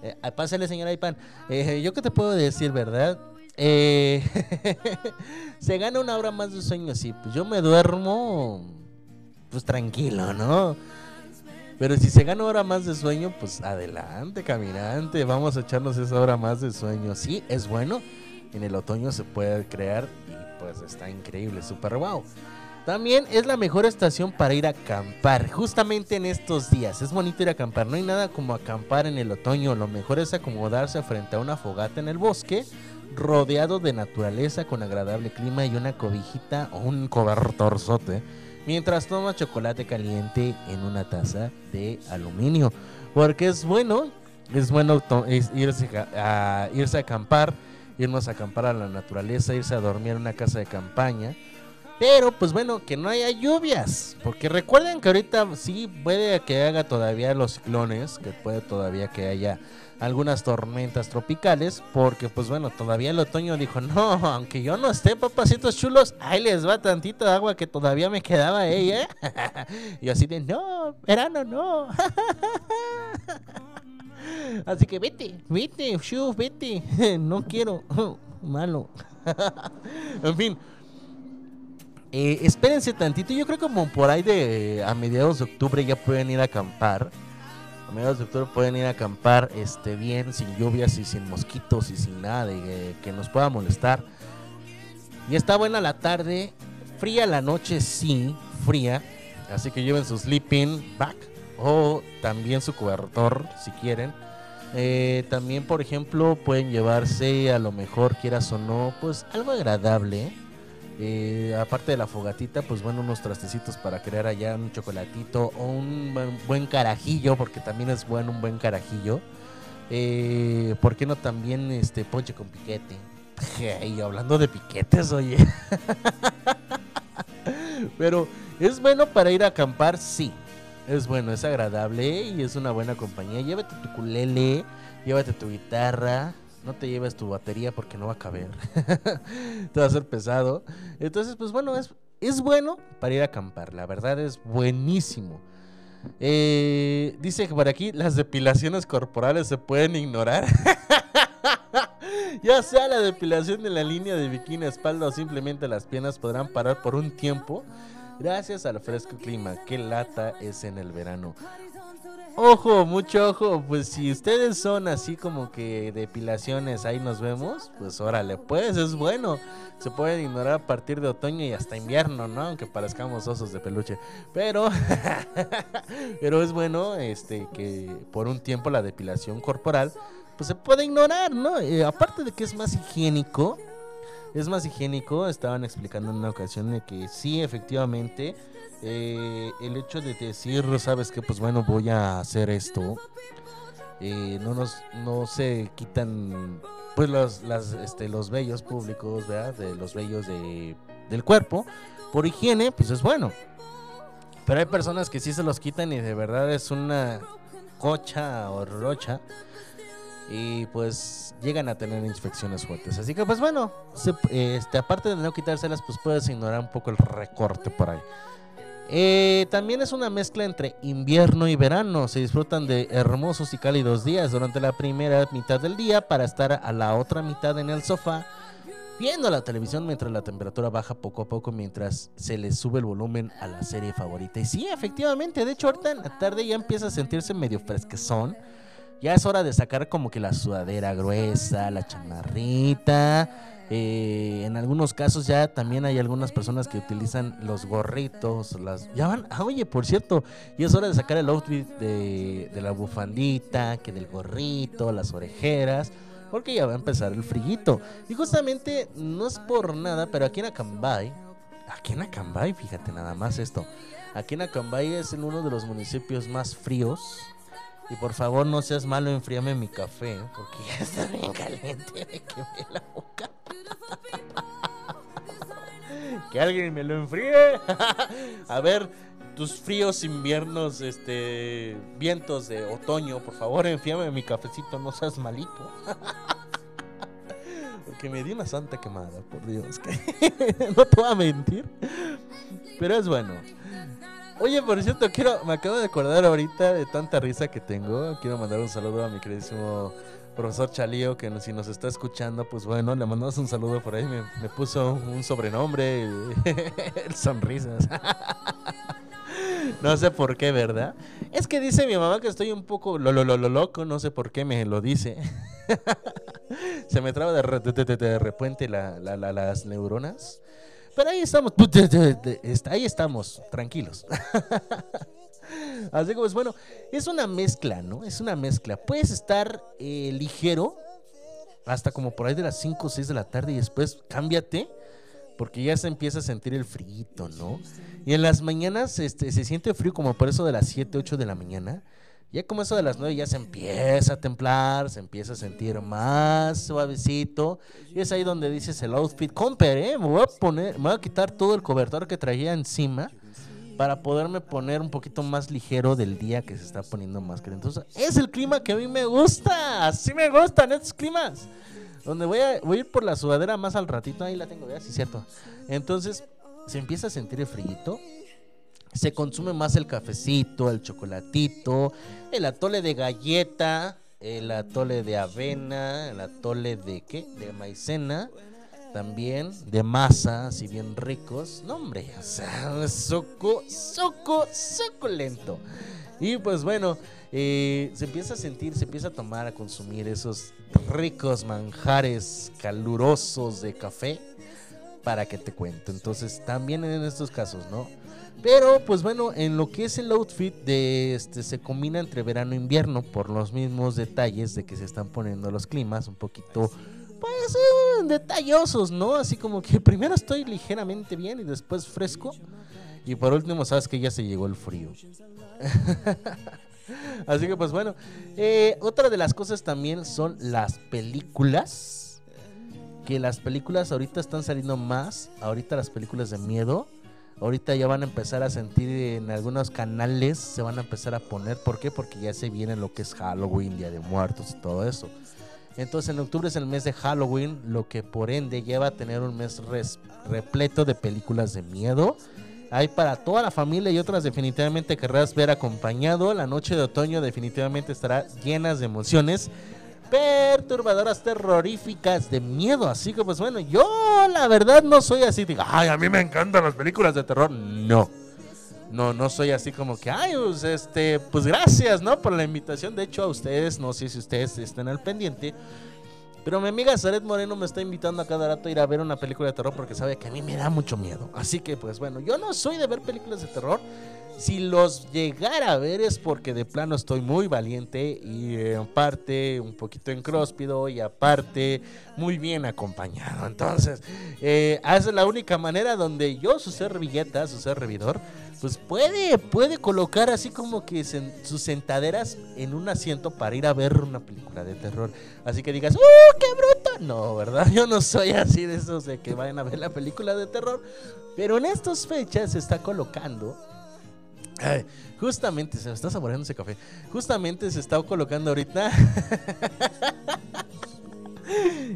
Eh, ah, pásale, señora Ipan. Eh, ¿Yo qué te puedo decir, verdad? Eh, se gana una hora más de sueño, sí. Pues yo me duermo, pues tranquilo, ¿no? Pero si se gana hora más de sueño, pues adelante, caminante. Vamos a echarnos esa hora más de sueño. Sí, es bueno. En el otoño se puede crear pues está increíble, super wow. También es la mejor estación para ir a acampar, justamente en estos días. Es bonito ir a acampar, no hay nada como acampar en el otoño. Lo mejor es acomodarse frente a una fogata en el bosque, rodeado de naturaleza con agradable clima y una cobijita o un cobertorzote, mientras toma chocolate caliente en una taza de aluminio. Porque es bueno, es bueno irse a- irse a acampar, irnos a acampar a la naturaleza, irse a dormir en una casa de campaña. Pero pues bueno, que no haya lluvias. Porque recuerden que ahorita sí puede que haga todavía los ciclones, que puede todavía que haya algunas tormentas tropicales. Porque pues bueno, todavía el otoño dijo, no, aunque yo no esté, papacitos chulos, ahí les va tantito de agua que todavía me quedaba ella. y así de, no, verano no. Así que vete, vete, shu, vete. No quiero. Malo. en fin. Eh, espérense tantito. Yo creo como por ahí de a mediados de octubre ya pueden ir a acampar. A mediados de octubre pueden ir a acampar este, bien, sin lluvias y sin mosquitos y sin nada de que, que nos pueda molestar. Y está buena la tarde. Fría la noche, sí, fría. Así que lleven su sleeping bag o también su cobertor si quieren. Eh, también, por ejemplo, pueden llevarse a lo mejor, quieras o no, pues algo agradable. Eh, aparte de la fogatita, pues bueno, unos trastecitos para crear allá un chocolatito o un buen, carajillo, porque también es bueno un buen carajillo. Eh, ¿Por qué no también este ponche con piquete? Y hablando de piquetes, oye. Pero es bueno para ir a acampar, sí. Es bueno, es agradable y es una buena compañía. Llévate tu culele, llévate tu guitarra. No te lleves tu batería porque no va a caber. te va a ser pesado. Entonces, pues bueno, es, es bueno para ir a acampar. La verdad es buenísimo. Eh, dice que por aquí las depilaciones corporales se pueden ignorar. ya sea la depilación de la línea de bikini, espalda o simplemente las piernas podrán parar por un tiempo gracias al fresco clima. Qué lata es en el verano. Ojo, mucho ojo, pues si ustedes son así como que depilaciones, ahí nos vemos, pues órale, pues es bueno. Se pueden ignorar a partir de otoño y hasta invierno, ¿no? Aunque parezcamos osos de peluche. Pero, pero es bueno este que por un tiempo la depilación corporal pues se puede ignorar, ¿no? Eh, aparte de que es más higiénico, es más higiénico, estaban explicando en una ocasión de que sí, efectivamente, eh, el hecho de decir, sabes que, pues bueno, voy a hacer esto, eh, no nos, no se quitan, pues los, las, este, los vellos públicos, ¿verdad? De los vellos de, del cuerpo, por higiene, pues es bueno. Pero hay personas que sí se los quitan y de verdad es una cocha o rocha. Y pues llegan a tener infecciones fuertes. Así que pues bueno, se- este, aparte de no quitárselas, pues puedes ignorar un poco el recorte por ahí. Eh, también es una mezcla entre invierno y verano. Se disfrutan de hermosos y cálidos días durante la primera mitad del día para estar a la otra mitad en el sofá viendo la televisión mientras la temperatura baja poco a poco mientras se le sube el volumen a la serie favorita. Y sí, efectivamente, de hecho ahorita en la tarde ya empieza a sentirse medio fresquezón. Ya es hora de sacar como que la sudadera gruesa, la chamarrita. eh, en algunos casos ya también hay algunas personas que utilizan los gorritos, las ya van, ah, oye, por cierto, ya es hora de sacar el outfit de, la bufandita, que del gorrito, las orejeras, porque ya va a empezar el friguito. Y justamente no es por nada, pero aquí en Acambay, aquí en Acambay, fíjate nada más esto. Aquí en Acambay es en uno de los municipios más fríos. Y por favor no seas malo, enfríame mi café, porque ya está bien caliente, me quemé la boca. que alguien me lo enfríe. A ver, tus fríos inviernos, este, vientos de otoño, por favor, enfríame mi cafecito, no seas malito. Porque me di una santa quemada, por Dios. no te voy a mentir. Pero es bueno. Oye, por cierto, quiero, me acabo de acordar ahorita de tanta risa que tengo. Quiero mandar un saludo a mi queridísimo profesor Chalío, que si nos está escuchando, pues bueno, le mandamos un saludo por ahí. Me, puso un sobrenombre, sonrisas. No sé por qué, ¿verdad? Es que dice mi mamá que estoy un poco lo, lo, lo, lo loco, no sé por qué me lo dice. Se me traba de repente la- la- la- las neuronas. Pero ahí estamos, está- ahí estamos, tranquilos. Así que pues bueno, es una mezcla, ¿no? Es una mezcla. Puedes estar eh, ligero hasta como por ahí de las 5 o 6 de la tarde y después cámbiate porque ya se empieza a sentir el frío, ¿no? Y en las mañanas este, se siente frío como por eso de las 7, 8 de la mañana. Ya como eso de las 9 ya se empieza a templar, se empieza a sentir más suavecito. Y es ahí donde dices el outfit, comper, ¿eh? Me voy a poner, me voy a quitar todo el cobertor que traía encima para poderme poner un poquito más ligero del día que se está poniendo más calentoso. Es el clima que a mí me gusta, así me gustan estos climas. Donde voy a, voy a ir por la sudadera más al ratito, ahí la tengo, ya, sí, cierto. Entonces, se empieza a sentir el. Se consume más el cafecito, el chocolatito, el atole de galleta, el atole de avena, el atole de qué? De maicena, también de masa, así bien ricos. No, hombre, o sea, es suco, suco, suculento. Y pues bueno, eh, se empieza a sentir, se empieza a tomar, a consumir esos ricos manjares calurosos de café para que te cuento. Entonces, también en estos casos, ¿no? Pero, pues bueno, en lo que es el outfit de este se combina entre verano e invierno por los mismos detalles de que se están poniendo los climas un poquito pues eh, detallosos, ¿no? Así como que primero estoy ligeramente bien y después fresco y por último sabes que ya se llegó el frío. Así que pues bueno, eh, otra de las cosas también son las películas. Que las películas ahorita están saliendo más. Ahorita las películas de miedo. Ahorita ya van a empezar a sentir en algunos canales. Se van a empezar a poner. ¿Por qué? Porque ya se viene lo que es Halloween, Día de Muertos y todo eso. Entonces en octubre es el mes de Halloween. Lo que por ende lleva a tener un mes repleto de películas de miedo. Hay para toda la familia y otras definitivamente querrás ver acompañado. La noche de otoño definitivamente estará llena de emociones perturbadoras, terroríficas, de miedo. Así que pues bueno, yo la verdad no soy así, diga, ay, a mí me encantan las películas de terror. No. No, no soy así como que, ay, pues, este, pues gracias, ¿no? Por la invitación. De hecho, a ustedes, no sé si ustedes estén al pendiente. Pero mi amiga Zaret Moreno me está invitando a cada rato a ir a ver una película de terror porque sabe que a mí me da mucho miedo. Así que, pues bueno, yo no soy de ver películas de terror. Si los llegara a ver es porque de plano estoy muy valiente y eh, en parte un poquito encróspido y aparte muy bien acompañado. Entonces, eh, esa es la única manera donde yo, su servilleta, su servidor, pues puede, puede colocar así como que sus sentaderas en un asiento para ir a ver una película de terror. Así que digas, ¡uh, qué bruto! No, ¿verdad? Yo no soy así de esos de que vayan a ver la película de terror. Pero en estas fechas se está colocando Justamente, se me está saboreando ese café. Justamente se está colocando ahorita.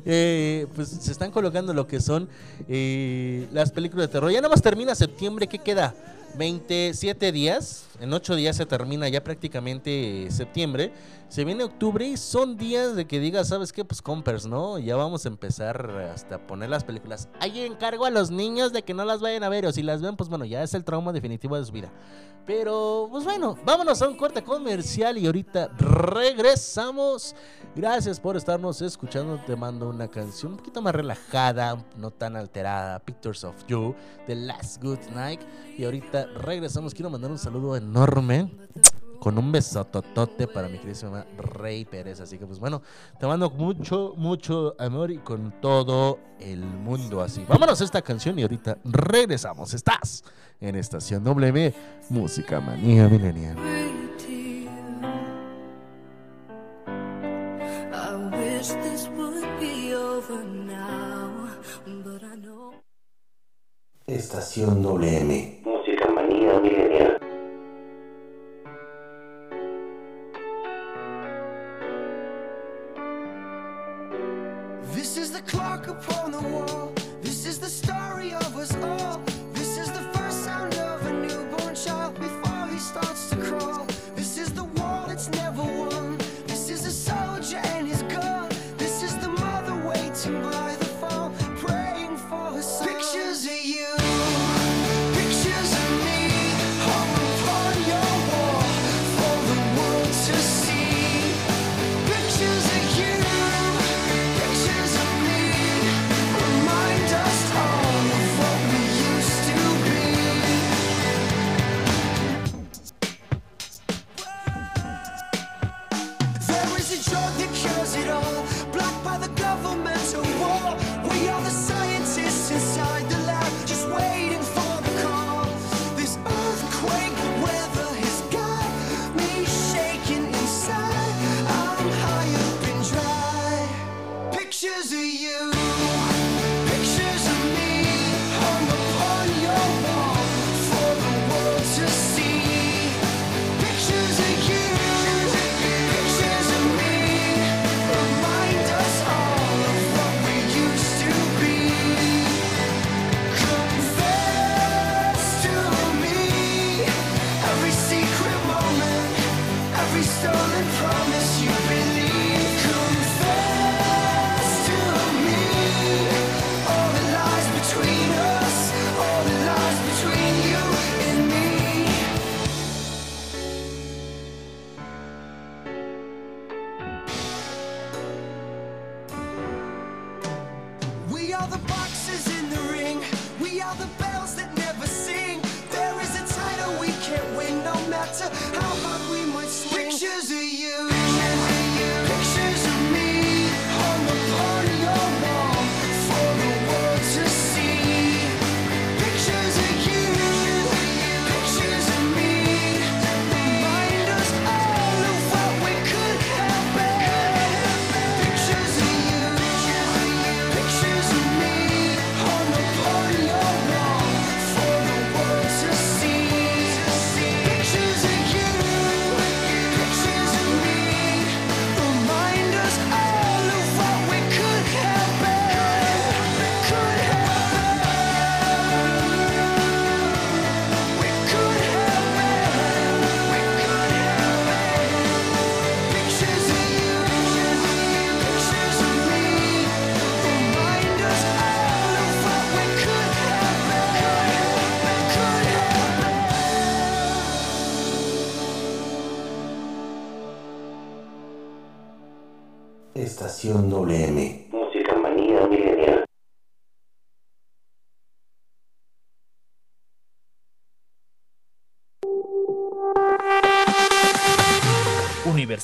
Eh, pues se están colocando lo que son eh, las películas de terror. Ya nada más termina septiembre, ¿qué queda? 27 días. En 8 días se termina ya prácticamente septiembre. Se viene octubre y son días de que digas, ¿sabes qué? Pues compers, ¿no? Ya vamos a empezar hasta poner las películas. Ahí encargo a los niños de que no las vayan a ver. O si las ven, pues bueno, ya es el trauma definitivo de su vida. Pero, pues bueno, vámonos a un corte comercial y ahorita regresamos. Gracias por estarnos escuchando. Te mando una canción un poquito más relajada, no tan alterada. Pictures of You, The Last Good Night. Y ahorita regresamos. Quiero mandar un saludo enorme. Con un besototote para mi queridísima Rey Pérez. Así que, pues bueno, te mando mucho, mucho amor y con todo el mundo así. Vámonos a esta canción y ahorita regresamos. Estás en Estación W, Música Manía Milenial. I wish clock upon the wall.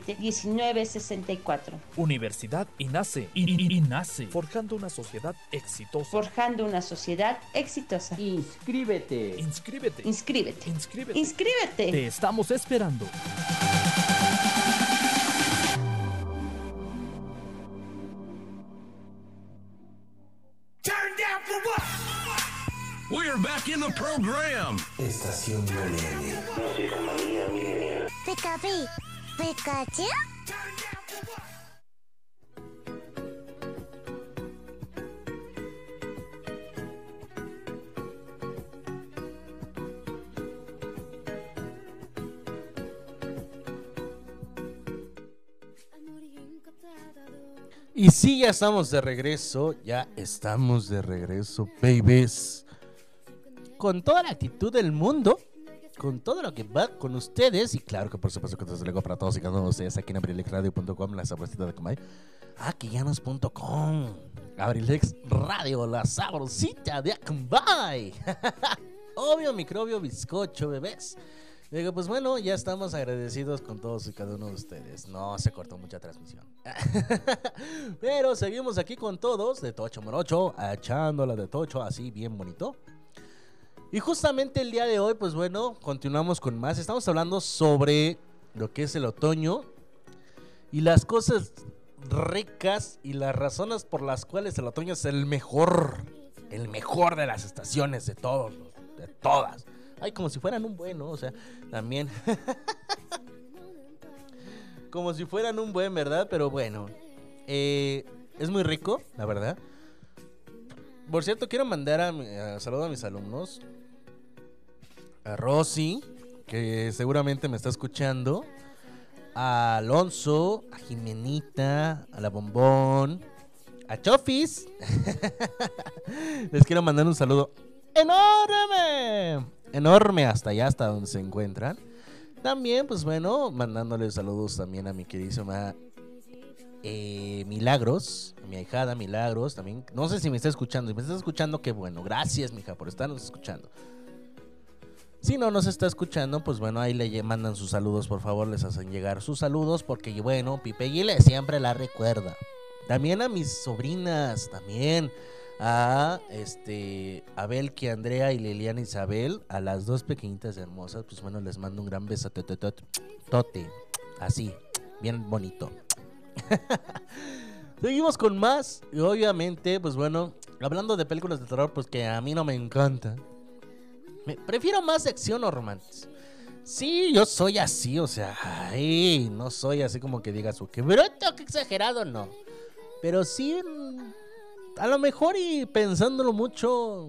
718-127-1964. Universidad INACE. INACE. Forjando una sociedad exitosa. Forjando una sociedad exitosa. Inscríbete. Inscríbete. Inscríbete. Inscríbete. Inscríbete. Te estamos esperando. We're back in the program. Estación Millennial. Música milenial. Y sí, ya estamos de regreso, ya estamos de regreso, babies. Con toda la actitud del mundo, con todo lo que va con ustedes, y claro que por supuesto que desde luego para todos y cada uno de ustedes aquí en abrilexradio.com, la sabrosita de Comay. Ah, que ya no es punto com. Abrilex Radio, la sabrosita de Acambay. Obvio, microbio, bizcocho, bebés. Digo, pues bueno, ya estamos agradecidos con todos y cada uno de ustedes. No se cortó mucha transmisión. Pero seguimos aquí con todos, de Tocho Morocho, echándola de Tocho así bien bonito. Y justamente el día de hoy, pues bueno, continuamos con más. Estamos hablando sobre lo que es el otoño y las cosas ricas y las razones por las cuales el otoño es el mejor, el mejor de las estaciones de todos, de todas. Ay, como si fueran un bueno, o sea, también. como si fueran un buen, ¿verdad? Pero bueno, eh, es muy rico, la verdad. Por cierto, quiero mandar a, saludo a mis alumnos. A Rosy, que seguramente me está escuchando. A Alonso, a Jimenita, a la Bombón, a Chofis. Les quiero mandar un saludo enorme, enorme hasta allá, hasta donde se encuentran. También, pues bueno, mandándoles saludos también a mi queridísima eh, Milagros, mi ahijada Milagros, también. No sé si me está escuchando. Si me está escuchando, qué bueno. Gracias, mija, por estarnos escuchando. Si no nos está escuchando, pues bueno, ahí le mandan sus saludos, por favor, les hacen llegar sus saludos, porque bueno, Pipe Guile siempre la recuerda. También a mis sobrinas, también a este a Belki, Andrea y Liliana Isabel, a las dos pequeñitas hermosas, pues bueno, les mando un gran beso tote, así, bien bonito. Seguimos con más y obviamente, pues bueno, hablando de películas de terror, pues que a mí no me encanta. Me- prefiero más acción o romance. Sí, yo soy así, o sea, no soy así como que digas, "Oh, qué bruto, qué exagerado, no. Pero sí, a lo mejor y pensándolo mucho,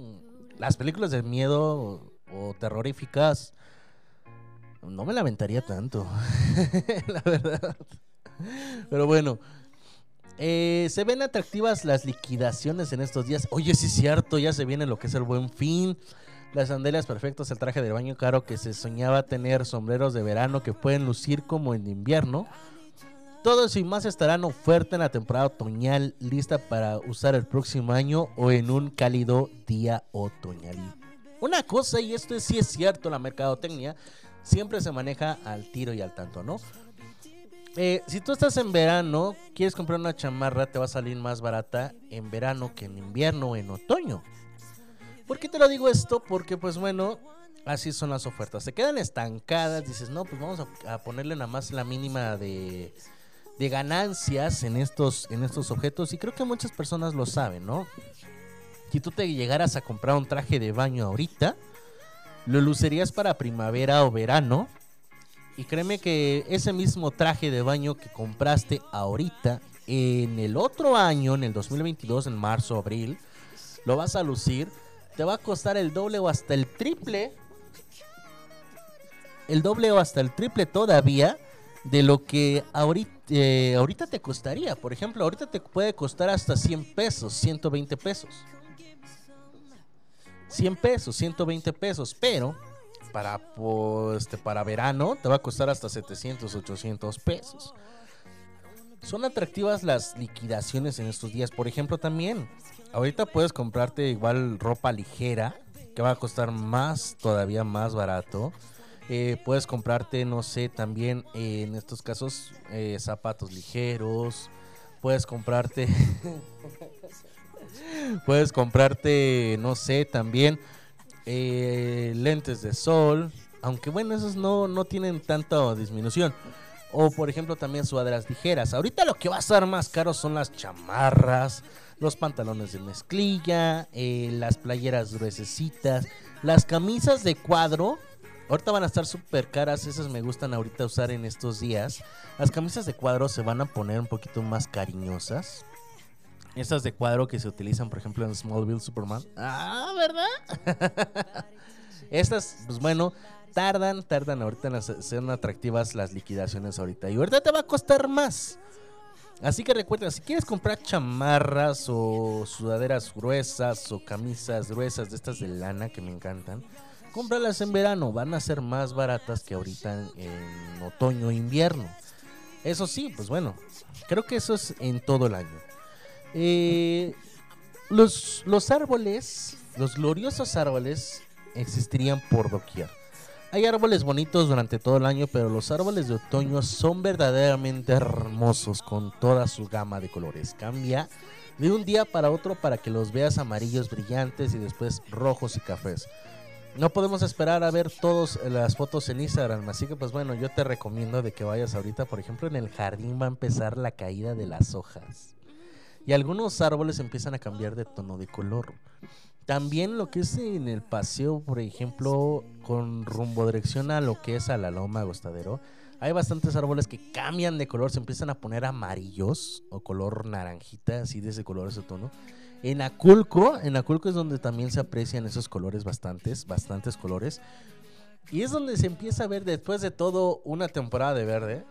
las películas de miedo o terroríficas, no me lamentaría tanto, la verdad. Pero bueno, eh, se ven atractivas las liquidaciones en estos días. Oye, sí es cierto, ya se viene lo que es el buen fin. Las sandalias perfectas, el traje de baño caro que se soñaba tener, sombreros de verano que pueden lucir como en invierno. Todo eso y más estará en oferta en la temporada otoñal, lista para usar el próximo año o en un cálido día otoñal. Una cosa, y esto es- sí es cierto, la mercadotecnia siempre se maneja al tiro y al tanto, ¿no? Eh, si tú estás en verano, quieres comprar una chamarra, te va a salir más barata en verano que en invierno o en otoño. ¿Por qué te lo digo esto? Porque, pues bueno, Así son las ofertas. Se quedan estancadas. Dices, no, pues vamos a, ponerle nada más la mínima de, de ganancias en estos, en estos objetos. Y creo que muchas personas lo saben, ¿no? Si tú te llegaras a comprar un traje de baño ahorita, lo lucerías para primavera o verano. Y créeme que ese mismo traje de baño que compraste ahorita, en el otro año, en el 2022, en marzo, abril, lo vas a lucir. Te va a costar el doble o hasta el triple. El doble o hasta el triple todavía de lo que ahorita, eh, ahorita te costaría. Por ejemplo, ahorita te puede costar hasta 100 pesos, 120 pesos. 100 pesos, 120 pesos, pero para, pues, este, para verano te va a costar hasta 700, 800 pesos. Son atractivas las liquidaciones en estos días. Por ejemplo, también, ahorita puedes comprarte igual ropa ligera, que va a costar más, todavía más barato. Eh, puedes comprarte, no sé, también eh, en estos casos eh, zapatos ligeros. Puedes comprarte... Puedes comprarte, no sé, también lentes de sol. Aunque bueno, esos no, no tienen tanta disminución. O por ejemplo también sudaderas ligeras. Ahorita lo que va a estar más caro son las chamarras, los pantalones de mezclilla, eh, las playeras gruesecitas, las camisas de cuadro. Ahorita van a estar súper caras, esas me gustan ahorita usar en estos días. Las camisas de cuadro se van a poner un poquito más cariñosas. Estas de cuadro que se utilizan, por ejemplo, en Smallville Superman. Ah, ¿verdad? Estas, pues bueno, tardan, tardan ahorita en ser atractivas las liquidaciones ahorita. Y ahorita te va a costar más. Así que recuerda, si quieres comprar chamarras o sudaderas gruesas o camisas gruesas de estas de lana que me encantan, cómpralas en verano. Van a ser más baratas que ahorita en, otoño e invierno. Eso sí, pues bueno, creo que eso es en todo el año. Eh, los, los árboles, los gloriosos árboles, existirían por doquier. Hay árboles bonitos durante todo el año, pero los árboles de otoño son verdaderamente hermosos con toda su gama de colores. Cambia de un día para otro para que los veas amarillos brillantes y después rojos y cafés. No podemos esperar a ver todas las fotos en Instagram, así que pues bueno, yo te recomiendo de que vayas ahorita, por ejemplo, en el jardín va a empezar la caída de las hojas. Y algunos árboles empiezan a cambiar de tono de color. También lo que es en el paseo, por ejemplo, con rumbo dirección a lo que es a la Loma Agostadero, hay bastantes árboles que cambian de color, se empiezan a poner amarillos o color naranjita, así de ese color, ese tono. En Aculco, en Aculco es donde también se aprecian esos colores bastantes, bastantes colores. Y es donde se empieza a ver después de todo una temporada de verde,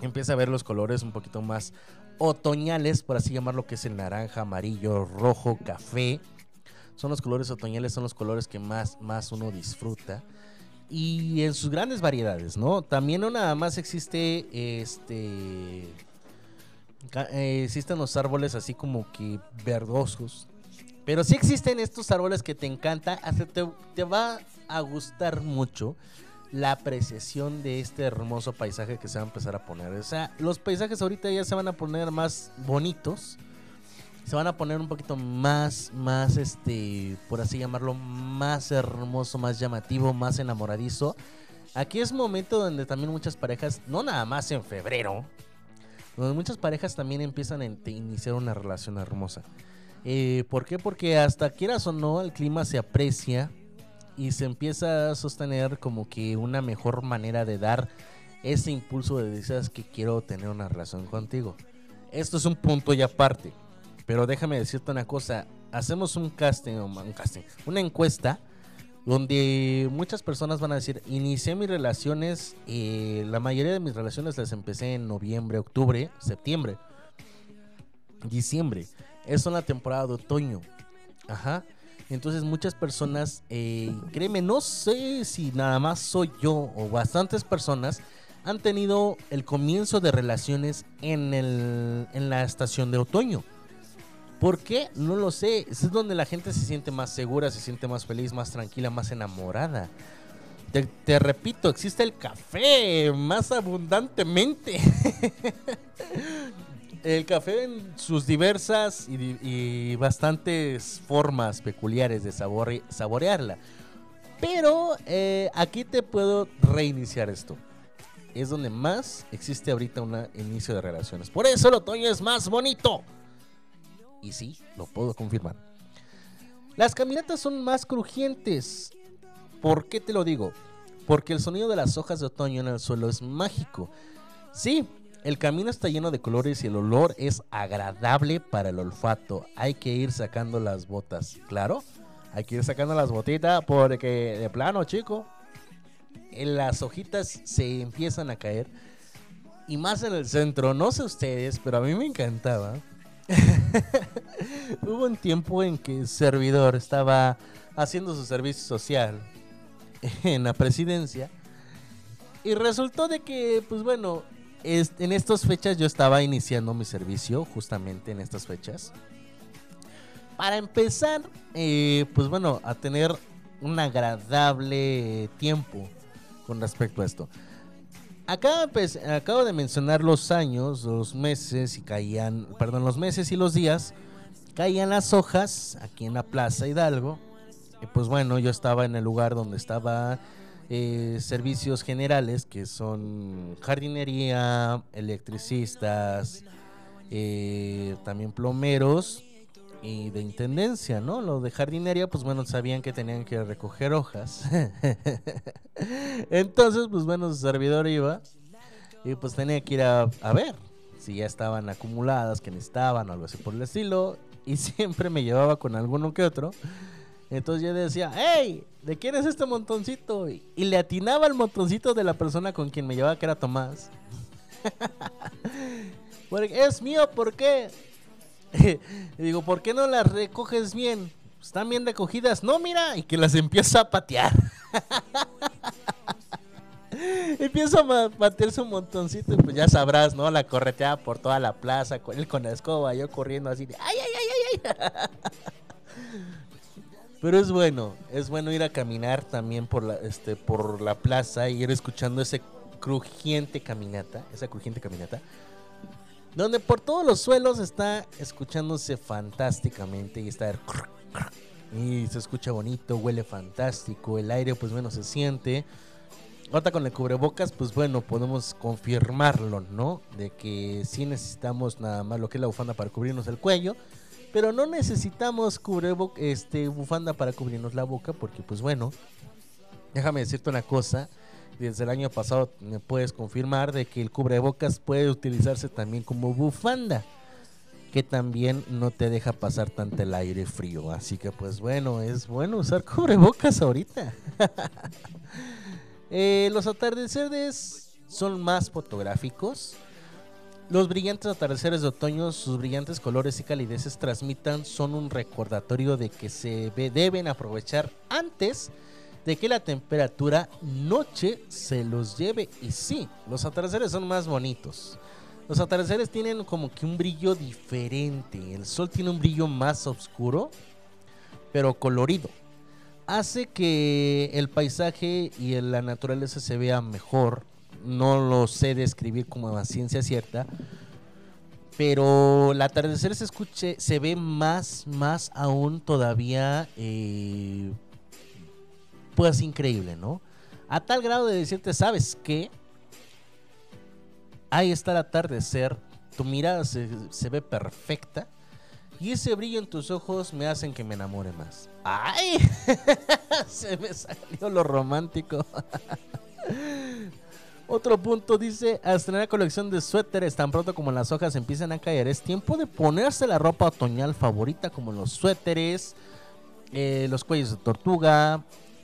empieza a ver los colores un poquito más otoñales, por así llamarlo, que es el naranja, amarillo, rojo, café. Son los colores otoñales, son los colores que más, más uno disfruta. Y en sus grandes variedades, ¿no? También no nada más existe este. eh, existen los árboles así como que verdosos. Pero sí existen estos árboles que te encanta. Hasta te, te va a gustar mucho la apreciación de este hermoso paisaje que se va a empezar a poner. O sea, los paisajes ahorita ya se van a poner más bonitos. Se van a poner un poquito más, más, este, por así llamarlo, más hermoso, más llamativo, más enamoradizo. Aquí es momento donde también muchas parejas, no nada más en febrero, donde muchas parejas también empiezan a iniciar una relación hermosa. Eh, ¿Por qué? Porque hasta quieras o no, el clima se aprecia y se empieza a sostener como que una mejor manera de dar ese impulso de decir que quiero tener una relación contigo. Esto es un punto y aparte. Pero déjame decirte una cosa. Hacemos un casting, un casting, una encuesta donde muchas personas van a decir, inicié mis relaciones, eh, la mayoría de mis relaciones las empecé en noviembre, octubre, septiembre, diciembre. Es la temporada de otoño. Ajá. Entonces muchas personas, eh, créeme, no sé si nada más soy yo o bastantes personas han tenido el comienzo de relaciones en, el, en la estación de otoño. ¿Por qué? No lo sé. Es donde la gente se siente más segura, se siente más feliz, más tranquila, más enamorada. Te, repito, existe el café más abundantemente. el café en sus diversas y, y bastantes formas peculiares de sabore- saborearla. Pero eh, aquí te puedo reiniciar esto. Es donde más existe ahorita un inicio de relaciones. Por eso el otoño es más bonito. Y sí, lo puedo confirmar. Las caminatas son más crujientes. ¿Por qué te lo digo? Porque el sonido de las hojas de otoño en el suelo es mágico. Sí, el camino está lleno de colores y el olor es agradable para el olfato. Hay que ir sacando las botas, claro. Hay que ir sacando las botitas porque de plano, chico, en las hojitas se empiezan a caer. Y más en el centro, no sé ustedes, pero a mí me encantaba. Hubo un tiempo en que el servidor estaba haciendo su servicio social en la presidencia. Y resultó de que, pues bueno, en estas fechas yo estaba iniciando mi servicio, justamente en estas fechas. Para empezar, eh, pues bueno, a tener un agradable tiempo con respecto a esto. Acá pues, acabo de mencionar los años, los meses y caían, perdón, los meses y los días, caían las hojas aquí en la Plaza Hidalgo. Y pues bueno, yo estaba en el lugar donde estaba eh, servicios generales, que son jardinería, electricistas, eh, también plomeros y de intendencia, ¿no? Lo de jardinería, pues bueno, sabían que tenían que recoger hojas. Entonces, pues bueno, su servidor iba y pues tenía que ir a, a ver si ya estaban acumuladas, que necesitaban o algo así por el estilo. Y siempre me llevaba con alguno que otro. Entonces yo decía, hey, ¿de quién es este montoncito? Y, y le atinaba el montoncito de la persona con quien me llevaba, que era Tomás. Porque es mío, ¿por qué? y digo, ¿por qué no las recoges bien? Están bien recogidas. No, mira, y que las empieza a patear. Empieza a patearse un montoncito pues ya sabrás, ¿no? La correteaba por toda la plaza, con él con la escoba, yo corriendo así de ¡ay, ay, ay, ay, ay! Pero es bueno, es bueno ir a caminar también por la, este, por la plaza y ir escuchando ese crujiente caminata, esa crujiente caminata, donde por todos los suelos está escuchándose fantásticamente y está el y se escucha bonito, huele fantástico, el aire pues bueno se siente. Ahorita con el cubrebocas, pues bueno, podemos confirmarlo, ¿no? De que sí necesitamos nada más lo que es la bufanda para cubrirnos el cuello, pero no necesitamos cubrebo este, bufanda para cubrirnos la boca, porque pues bueno, déjame decirte una cosa, desde el año pasado me puedes confirmar de que el cubrebocas puede utilizarse también como bufanda, que también no te deja pasar tanto el aire frío, así que pues bueno, es bueno usar cubrebocas ahorita. Eh, los atardeceres son más fotográficos. Los brillantes atardeceres de otoño, sus brillantes colores y calideces transmitan son un recordatorio de que se deben aprovechar antes de que la temperatura noche se los lleve. Y sí, los atardeceres son más bonitos. Los atardeceres tienen como que un brillo diferente. El sol tiene un brillo más oscuro, pero colorido hace que el paisaje y la naturaleza se vea mejor. No lo sé describir como a ciencia cierta, pero el atardecer se escuche, se ve más, más aún todavía, eh, pues increíble, ¿no? A tal grado de decirte, ¿sabes qué? Ahí está el atardecer, tu mirada se, se ve perfecta. Y ese brillo en tus ojos me hacen que me enamore más. ¡Ay! Se me salió lo romántico. Otro punto dice, a estrenar colección de suéteres tan pronto como las hojas empiezan a caer. Es tiempo de ponerse la ropa otoñal favorita como los suéteres, eh, los cuellos de tortuga,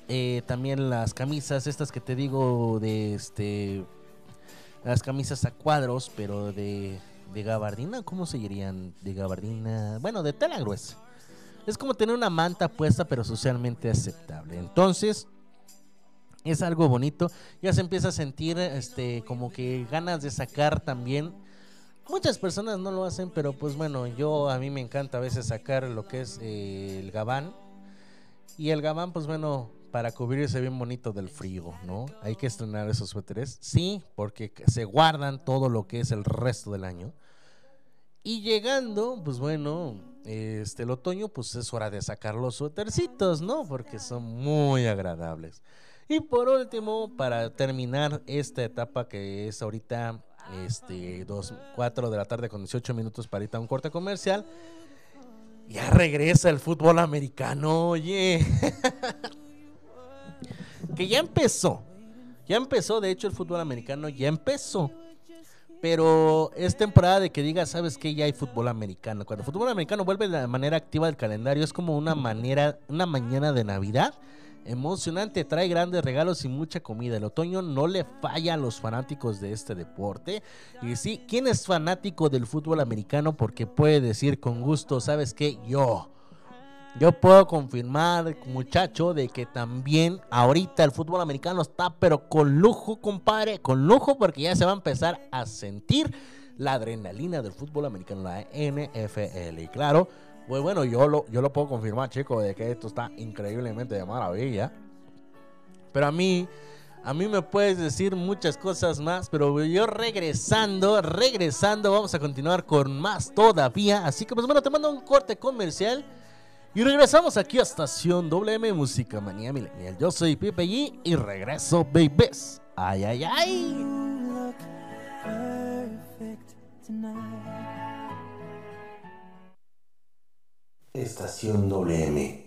eh, también las camisas, estas que te digo de este... Las camisas a cuadros, pero de, de gabardina, ¿cómo se dirían? De gabardina, bueno, de tela gruesa. Es como tener una manta puesta, pero socialmente aceptable. Entonces, es algo bonito. Ya se empieza a sentir este como que ganas de sacar también. Muchas personas no lo hacen, pero pues bueno, yo a mí me encanta a veces sacar lo que es eh, el gabán. Y el gabán, pues bueno, para cubrirse bien bonito del frío, ¿no? Hay que estrenar esos suéteres. Sí, porque se guardan todo lo que es el resto del año. Y llegando, pues bueno, este el otoño, pues es hora de sacar los suétercitos, ¿no? Porque son muy agradables. Y por último, para terminar esta etapa que es ahorita este 2, 4 de la tarde con 18 minutos para ir a un corte comercial, ya regresa el fútbol americano, oye. que ya empezó. Ya empezó, de hecho, el fútbol americano ya empezó. Pero es temporada de que digas, ¿sabes qué? Ya hay fútbol americano. Cuando el fútbol americano vuelve de manera activa del calendario, es como una manera, una mañana de Navidad. Emocionante, trae grandes regalos y mucha comida. El otoño no le falla a los fanáticos de este deporte. Y sí, ¿quién es fanático del fútbol americano? Porque puede decir con gusto, ¿sabes qué? Yo. Yo puedo confirmar, muchacho, de que también ahorita el fútbol americano está, pero con lujo, compadre, con lujo, porque ya se va a empezar a sentir la adrenalina del fútbol americano, la NFL. Y claro, pues bueno, yo lo, yo lo puedo confirmar, chicos, de que esto está increíblemente de maravilla. Pero a mí, a mí me puedes decir muchas cosas más, pero yo regresando, regresando, vamos a continuar con más todavía. Así que pues bueno, te mando un corte comercial. Y regresamos aquí a Estación WM Música Manía Millennial. Yo soy Pipe G y regreso, babies. Ay, ay, ay. Estación WM.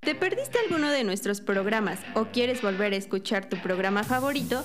¿Te perdiste alguno de nuestros programas o quieres volver a escuchar tu programa favorito?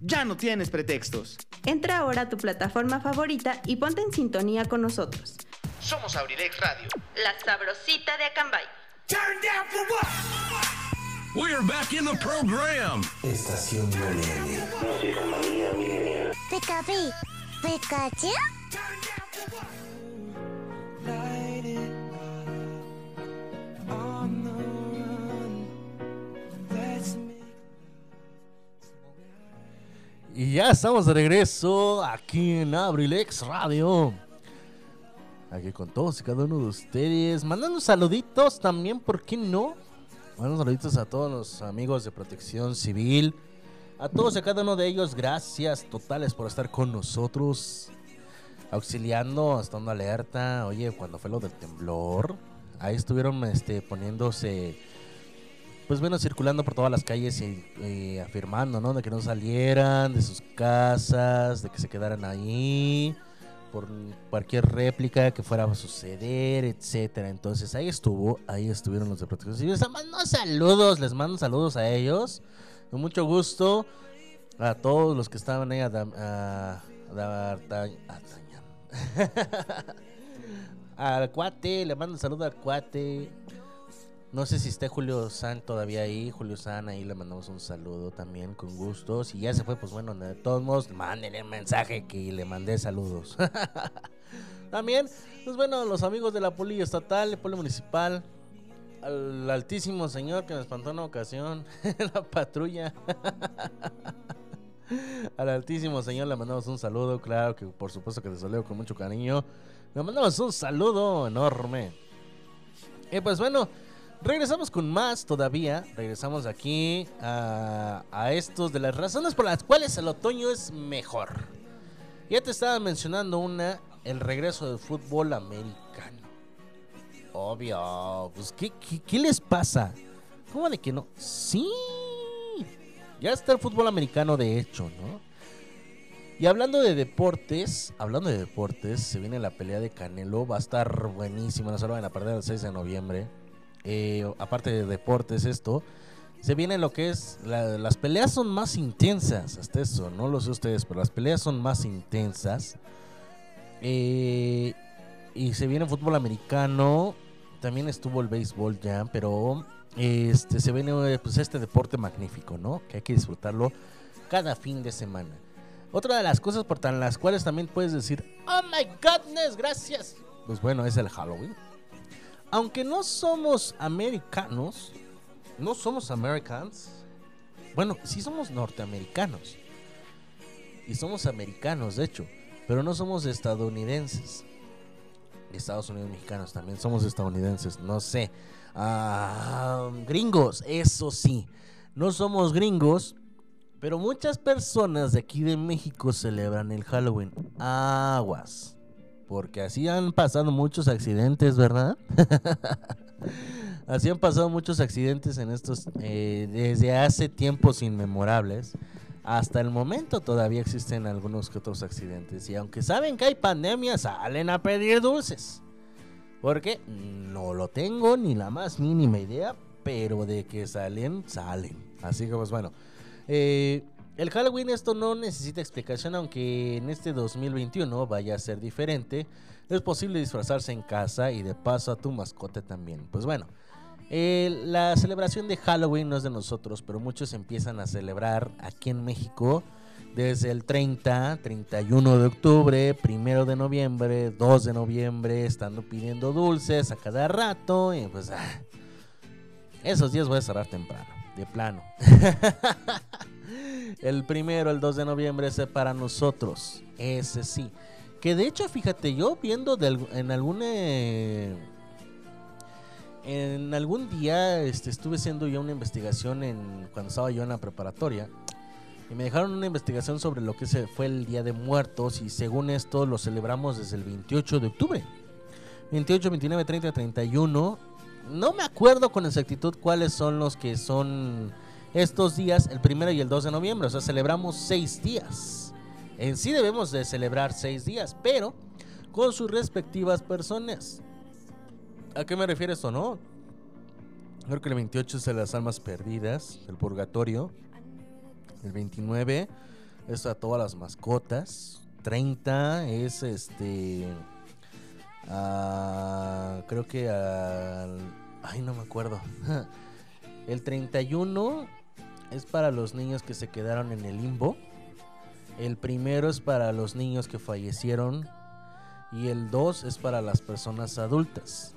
Ya no tienes pretextos. Entra ahora a tu plataforma favorita y ponte en sintonía con nosotros. Somos Abrilex Radio. La sabrosita de Acambay. We're back in the program. Estación Millennial. Música manía milenial. Pikachu, Y ya estamos de regreso aquí en Abrilex Radio. Aquí con todos y cada uno de ustedes. Mandando saluditos también, ¿por qué no? Mandando saluditos a todos los amigos de protección civil. A todos y a cada uno de ellos, gracias totales por estar con nosotros. Auxiliando, estando alerta. Oye, cuando fue lo del temblor, ahí estuvieron este, poniéndose pues bueno, circulando por todas las calles y, afirmando, ¿no? De que no salieran de sus casas, de que se quedaran ahí, por cualquier réplica que fuera a suceder, etcétera. Entonces ahí estuvo, ahí estuvieron los de protección civil. Les mando saludos, les mando saludos a ellos. Con mucho gusto a todos los que estaban ahí a, Dam- a, a a al cuate, le mando un saludo al cuate. No sé si esté Julio San todavía ahí. Julio San, ahí le mandamos un saludo también, con gusto. Si ya se fue, pues bueno, de todos modos, mándenle un mensaje que le mandé saludos. también, pues bueno, los amigos de la poli estatal, la poli municipal, al altísimo señor que me espantó en una ocasión, la patrulla. Al altísimo señor le mandamos un saludo, claro que por supuesto que te saludo con mucho cariño. Le mandamos un saludo enorme. Y pues bueno, regresamos con más todavía. Regresamos aquí a, estos de las razones por las cuales el otoño es mejor. Ya te estaba mencionando una, el regreso del fútbol americano. Obvio, pues ¿qué, qué, qué les pasa? ¿Cómo de que no? Sí, ya está el fútbol americano de hecho, ¿no? Y hablando de deportes, hablando de deportes, se viene la pelea de Canelo, va a estar buenísima, no se lo van a perder el 6 de noviembre. Eh, aparte de deportes esto, se viene lo que es, la- las peleas son más intensas, hasta eso, no lo sé ustedes, pero las peleas son más intensas. Eh, y se viene fútbol americano, también estuvo el béisbol ya, pero este se viene eh, pues este deporte magnífico, ¿no? Que hay que disfrutarlo cada fin de semana. Otra de las cosas por tan las cuales también puedes decir, "Oh my goodness, gracias." Pues bueno, es el Halloween. Aunque no somos americanos, no somos americans. Bueno, sí somos norteamericanos. Y somos americanos, de hecho, pero no somos estadounidenses. Estados Unidos mexicanos también somos estadounidenses, no sé. Ah, gringos, eso sí. No somos gringos, pero muchas personas de aquí de México celebran el Halloween. Aguas. Porque así han pasado muchos accidentes, ¿verdad? así han pasado muchos accidentes en estos, eh, desde hace tiempos inmemorables. Hasta el momento todavía existen algunos que otros accidentes. Y aunque saben que hay pandemia, salen a pedir dulces. Porque no lo tengo ni la más mínima idea, pero de que salen, salen. Así que pues bueno. Eh, el Halloween esto no necesita explicación, aunque en este 2021 vaya a ser diferente. Es posible disfrazarse en casa y de paso a tu mascota también. Pues bueno, Eh, la celebración de Halloween no es de nosotros, pero muchos empiezan a celebrar aquí en México desde el 30, 31 de octubre, 1 de noviembre, 2 de noviembre, estando pidiendo dulces a cada rato y pues ah, esos días voy a cerrar temprano, de plano. el primero, el 2 de noviembre es para nosotros, ese sí. Que de hecho, fíjate, yo viendo en algún eh, en algún día este, estuve haciendo yo una investigación en cuando estaba yo en la preparatoria y me dejaron una investigación sobre lo que fue el Día de Muertos y según esto lo celebramos desde el 28 de octubre. 28, 29, 30, 31. No me acuerdo con exactitud cuáles son los que son estos días, el primero y el 2 de noviembre. O sea, celebramos seis días. En sí debemos de celebrar seis días, pero con sus respectivas personas. ¿A qué me refiero esto, no? Creo que el 28 es de las almas perdidas, el purgatorio. El 29 es a todas las mascotas. 30 es este. creo que al. Ay, no me acuerdo. El 31 es para los niños que se quedaron en el limbo. El primero es para los niños que fallecieron. Y el 2 es para las personas adultas.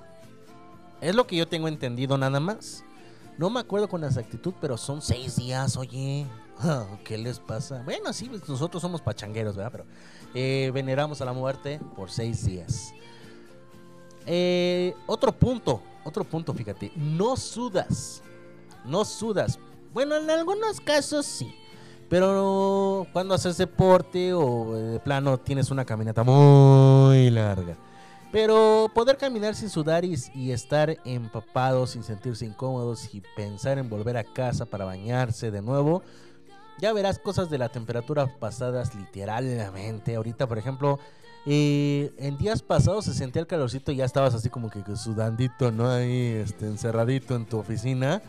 Es lo que yo tengo entendido nada más. No me acuerdo con exactitud, pero son seis días, oye. ¿Qué les pasa? Bueno, sí, pues nosotros somos pachangueros, ¿verdad? Pero eh, veneramos a la muerte por seis días. Eh, otro punto, otro punto, fíjate. No sudas. No sudas. Bueno, en algunos casos sí. Pero cuando haces deporte o eh, de plano tienes una caminata muy larga. Pero poder caminar sin sudar y, y estar empapado, sin sentirse incómodos y pensar en volver a casa para bañarse de nuevo, ya verás cosas de la temperatura pasadas literalmente. Ahorita, por ejemplo, eh, en días pasados se sentía el calorcito y ya estabas así como que sudandito, ¿no? Ahí este, encerradito en tu oficina.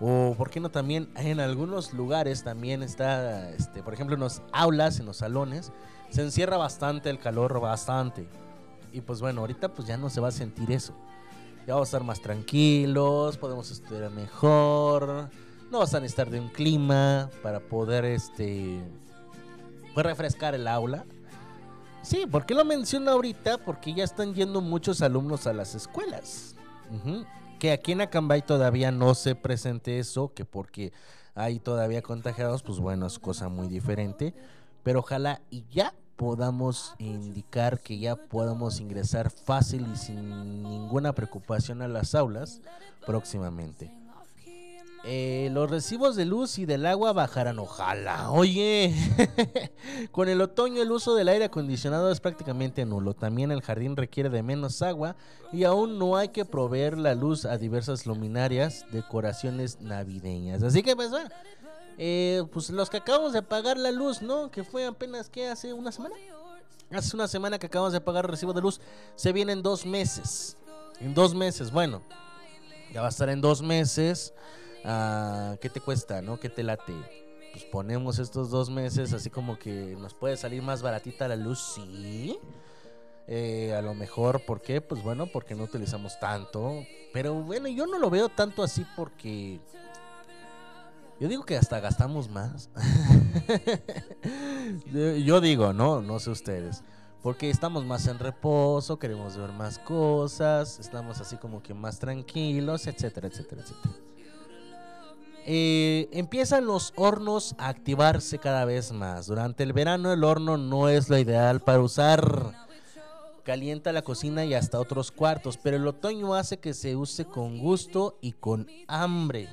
O, ¿por qué no también en algunos lugares también está, este, por ejemplo, en los aulas, en los salones, se encierra bastante el calor, bastante. Y pues bueno, ahorita pues ya no se va a sentir eso. Ya vamos a estar más tranquilos, podemos estudiar mejor. No vas a necesitar de un clima para poder este pues, refrescar el aula. Sí, ¿por qué lo menciono ahorita? Porque ya están yendo muchos alumnos a las escuelas. Ujú. Que aquí en Acambay todavía no se presente eso, que porque hay todavía contagiados, pues bueno, es cosa muy diferente. Pero ojalá y ya podamos indicar que ya podamos ingresar fácil y sin ninguna preocupación a las aulas próximamente. Eh, los recibos de luz y del agua bajarán, ojalá. Oye, con el otoño el uso del aire acondicionado es prácticamente nulo. También el jardín requiere de menos agua y aún no hay que proveer la luz a diversas luminarias, decoraciones navideñas. Así que pues eh, pues los que acabamos de pagar la luz, ¿no? Que fue apenas que hace una semana. Hace una semana que acabamos de pagar el recibo de luz. Se viene en dos meses. En dos meses, bueno. Ya va a estar en dos meses. Ah, ¿Qué te cuesta, no? ¿Qué te late? Pues ponemos estos dos meses así como que nos puede salir más baratita la luz, sí. Eh, a lo mejor, ¿por qué? Pues bueno, porque no utilizamos tanto. Pero bueno, yo no lo veo tanto así porque... Yo digo que hasta gastamos más. yo yo digo, no, no sé ustedes. Porque estamos más en reposo, queremos ver más cosas, estamos así como que más tranquilos, etcétera, etcétera, etcétera. Eh, empiezan los hornos a activarse cada vez más. Durante el verano el horno no es lo ideal para usar. Calienta la cocina y hasta otros cuartos, pero el otoño hace que se use con gusto y con hambre.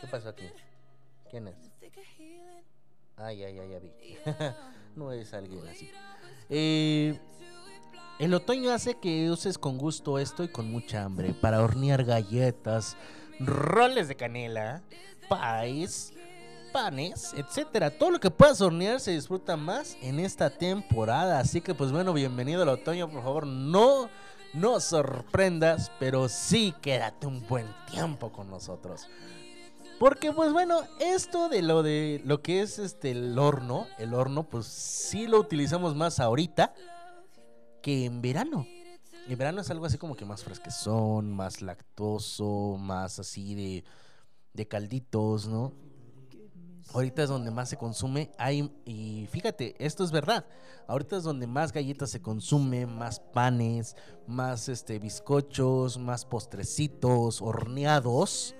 ¿Qué pasó aquí? ¿Quién es? Ay, ay, ay, ya vi. no es alguien así. Eh, el otoño hace que uses con gusto esto y con mucha hambre para hornear galletas, roles de canela, pies, panes, etcétera. Todo lo que puedas hornear se disfruta más en esta temporada. Así que pues bueno, bienvenido al otoño, por favor, no no sorprendas, pero sí quédate un buen tiempo con nosotros. Porque pues bueno, esto de lo de lo que es este el horno, el horno pues sí lo utilizamos más ahorita que en verano. El verano es algo así como que más fresquezón, más lactoso, más así de, de calditos, ¿no? Ahorita es donde más se consume. Hay, y fíjate, esto es verdad. Ahorita es donde más galletas se consume, más panes, más este bizcochos, más postrecitos, horneados,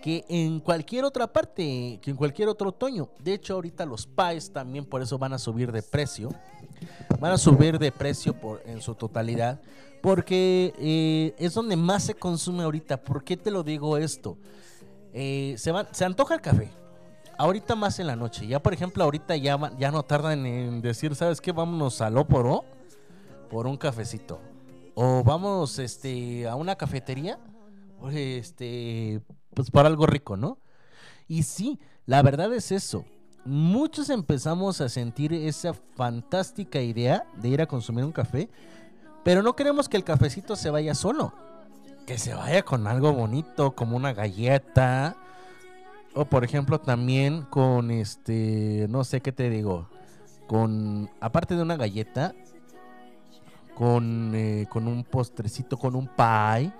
que en cualquier otra parte, que en cualquier otro otoño. De hecho, ahorita los pies también por eso van a subir de precio. Van a subir de precio por, en su totalidad. Porque eh, es donde más se consume ahorita. ¿Por qué te lo digo esto? Eh, se, va- se antoja el café. Ahorita más en la noche. Ya, por ejemplo, ahorita ya, ya no tardan en decir, ¿sabes qué? Vámonos al Óporo por un cafecito. O vamos este, a una cafetería este, pues para algo rico, ¿no? Y sí, la verdad es eso. Muchos empezamos a sentir esa fantástica idea de ir a consumir un café, pero no queremos que el cafecito se vaya solo. Que se vaya con algo bonito, como una galleta. O por ejemplo también con este, no sé qué te digo, con, aparte de una galleta, con, eh, con un postrecito, con un pie,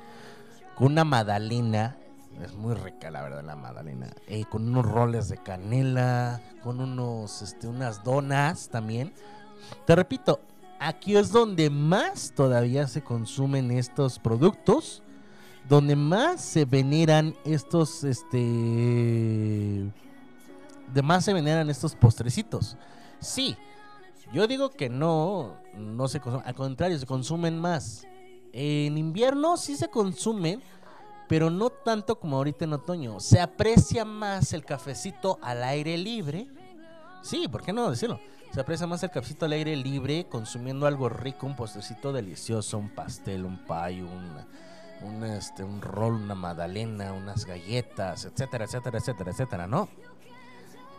con una magdalena. Es muy rica la verdad la magdalena. eh, con unos roles de canela, con unos, este, unas donas también. Te repito, aquí es donde más todavía se consumen estos productos donde más se veneran estos, este, de más se veneran estos postrecitos. Sí, yo digo que no, no se consumen, al contrario, se consumen más. En invierno sí se consumen, pero no tanto como ahorita en otoño. Se aprecia más el cafecito al aire libre. Sí, ¿por qué no decirlo? Se aprecia más el cafecito al aire libre, consumiendo algo rico, un postrecito delicioso, un pastel, un pie, un, este, un rol, una magdalena, unas galletas, etcétera, etcétera, etcétera, etcétera, ¿no?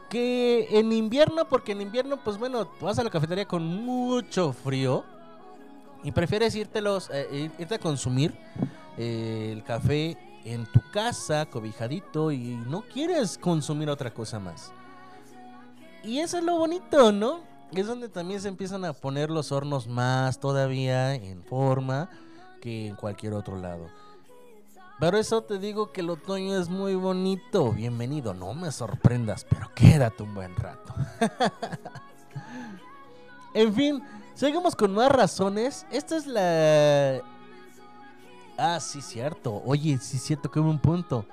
Que en invierno, porque en invierno, pues bueno, vas a la cafetería con mucho frío y prefieres írtelos, eh, ir- irte a consumir eh, el café en tu casa, cobijadito, y no quieres consumir otra cosa más. Y eso es lo bonito, ¿no? Es donde también se empiezan a poner los hornos más todavía en forma que en cualquier otro lado. Pero eso te digo que el otoño es muy bonito. Bienvenido, no me sorprendas, pero quédate un buen rato. en fin, seguimos con más razones. Esta es la... Ah, sí, cierto. Oye, sí, cierto que hubo un punto.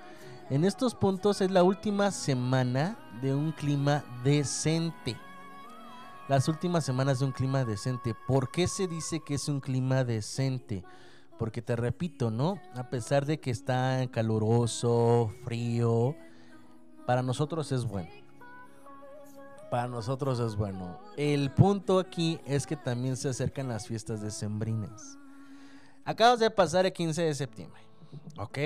En estos puntos es la última semana de un clima decente. Las últimas semanas de un clima decente. ¿Por qué se dice que es un clima decente? Porque te repito, ¿no? A pesar de que está caluroso, frío, para nosotros es bueno. Para nosotros es bueno. El punto aquí es que también se acercan las fiestas decembrinas. Acabas de pasar el 15 de septiembre. ¿Ok?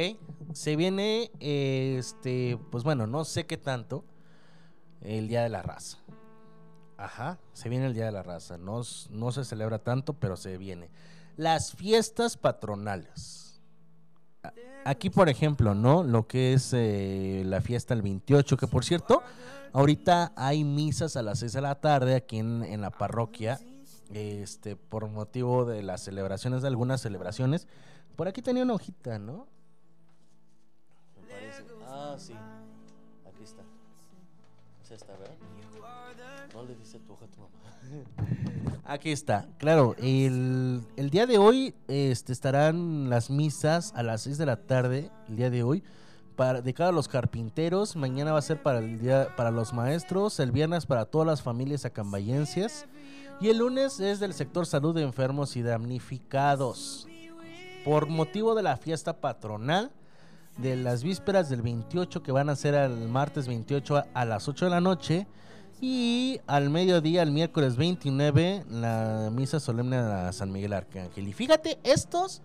Se viene, este, pues bueno, no sé qué tanto, el Día de la Raza. Ajá, se viene el Día de la Raza. No, no se celebra tanto, pero se viene. Las fiestas patronales. Aquí, por ejemplo, ¿no? Lo que es eh, la fiesta el 28, que por cierto, ahorita hay misas a las 6 de la tarde aquí en, en la parroquia. Este, por motivo de las celebraciones, de algunas celebraciones. Por aquí tenía una hojita, ¿no? Me parece. Ah, sí. Aquí está. Es esta, ¿verdad? No le dice tu hoja a tu mamá. Aquí está. Claro, el, el día de hoy este, estarán las misas a las 6 de la tarde, el día de hoy, para, de cada los carpinteros. Mañana va a ser para, el día, para los maestros, el viernes para todas las familias acambayenses. Y el lunes es del sector salud de enfermos y damnificados. Por motivo de la fiesta patronal de las vísperas del 28 que van a ser el martes 28 a, a las 8 de la noche y al mediodía el miércoles 29 la misa solemne a San Miguel Arcángel. Y fíjate, estos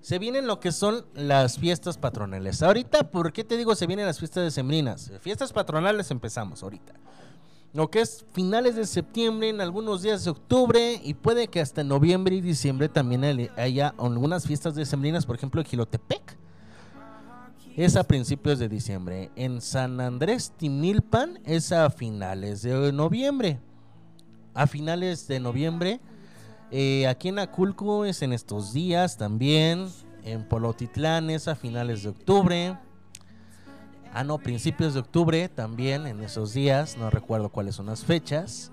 se vienen lo que son las fiestas patronales. Ahorita, ¿por qué te digo se vienen las fiestas decembrinas? Fiestas patronales empezamos ahorita. Lo que es finales de septiembre, en algunos días de octubre y puede que hasta noviembre y diciembre también haya- algunas fiestas decembrinas, por ejemplo, en. Es a principios de diciembre. En San Andrés Timilpan es a finales de noviembre. A finales de noviembre Eh, aquí en Aculco es en estos días también. En Polotitlán es a finales de octubre. Ah, no, principios de octubre también en esos días. No recuerdo cuáles son las fechas.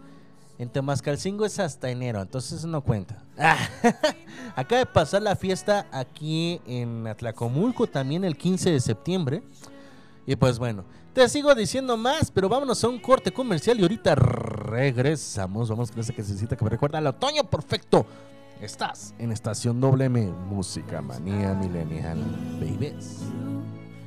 En Temascalcingo es hasta enero, entonces no cuenta. Ah, Acaba de pasar la fiesta aquí en Atlacomulco también el 15 de septiembre. Y pues bueno, te sigo diciendo más, pero vámonos a un corte comercial y ahorita regresamos. Vamos con esa que necesita que me recuerda al otoño perfecto. Estás en Estación WM, Música Manía Millennial, babies.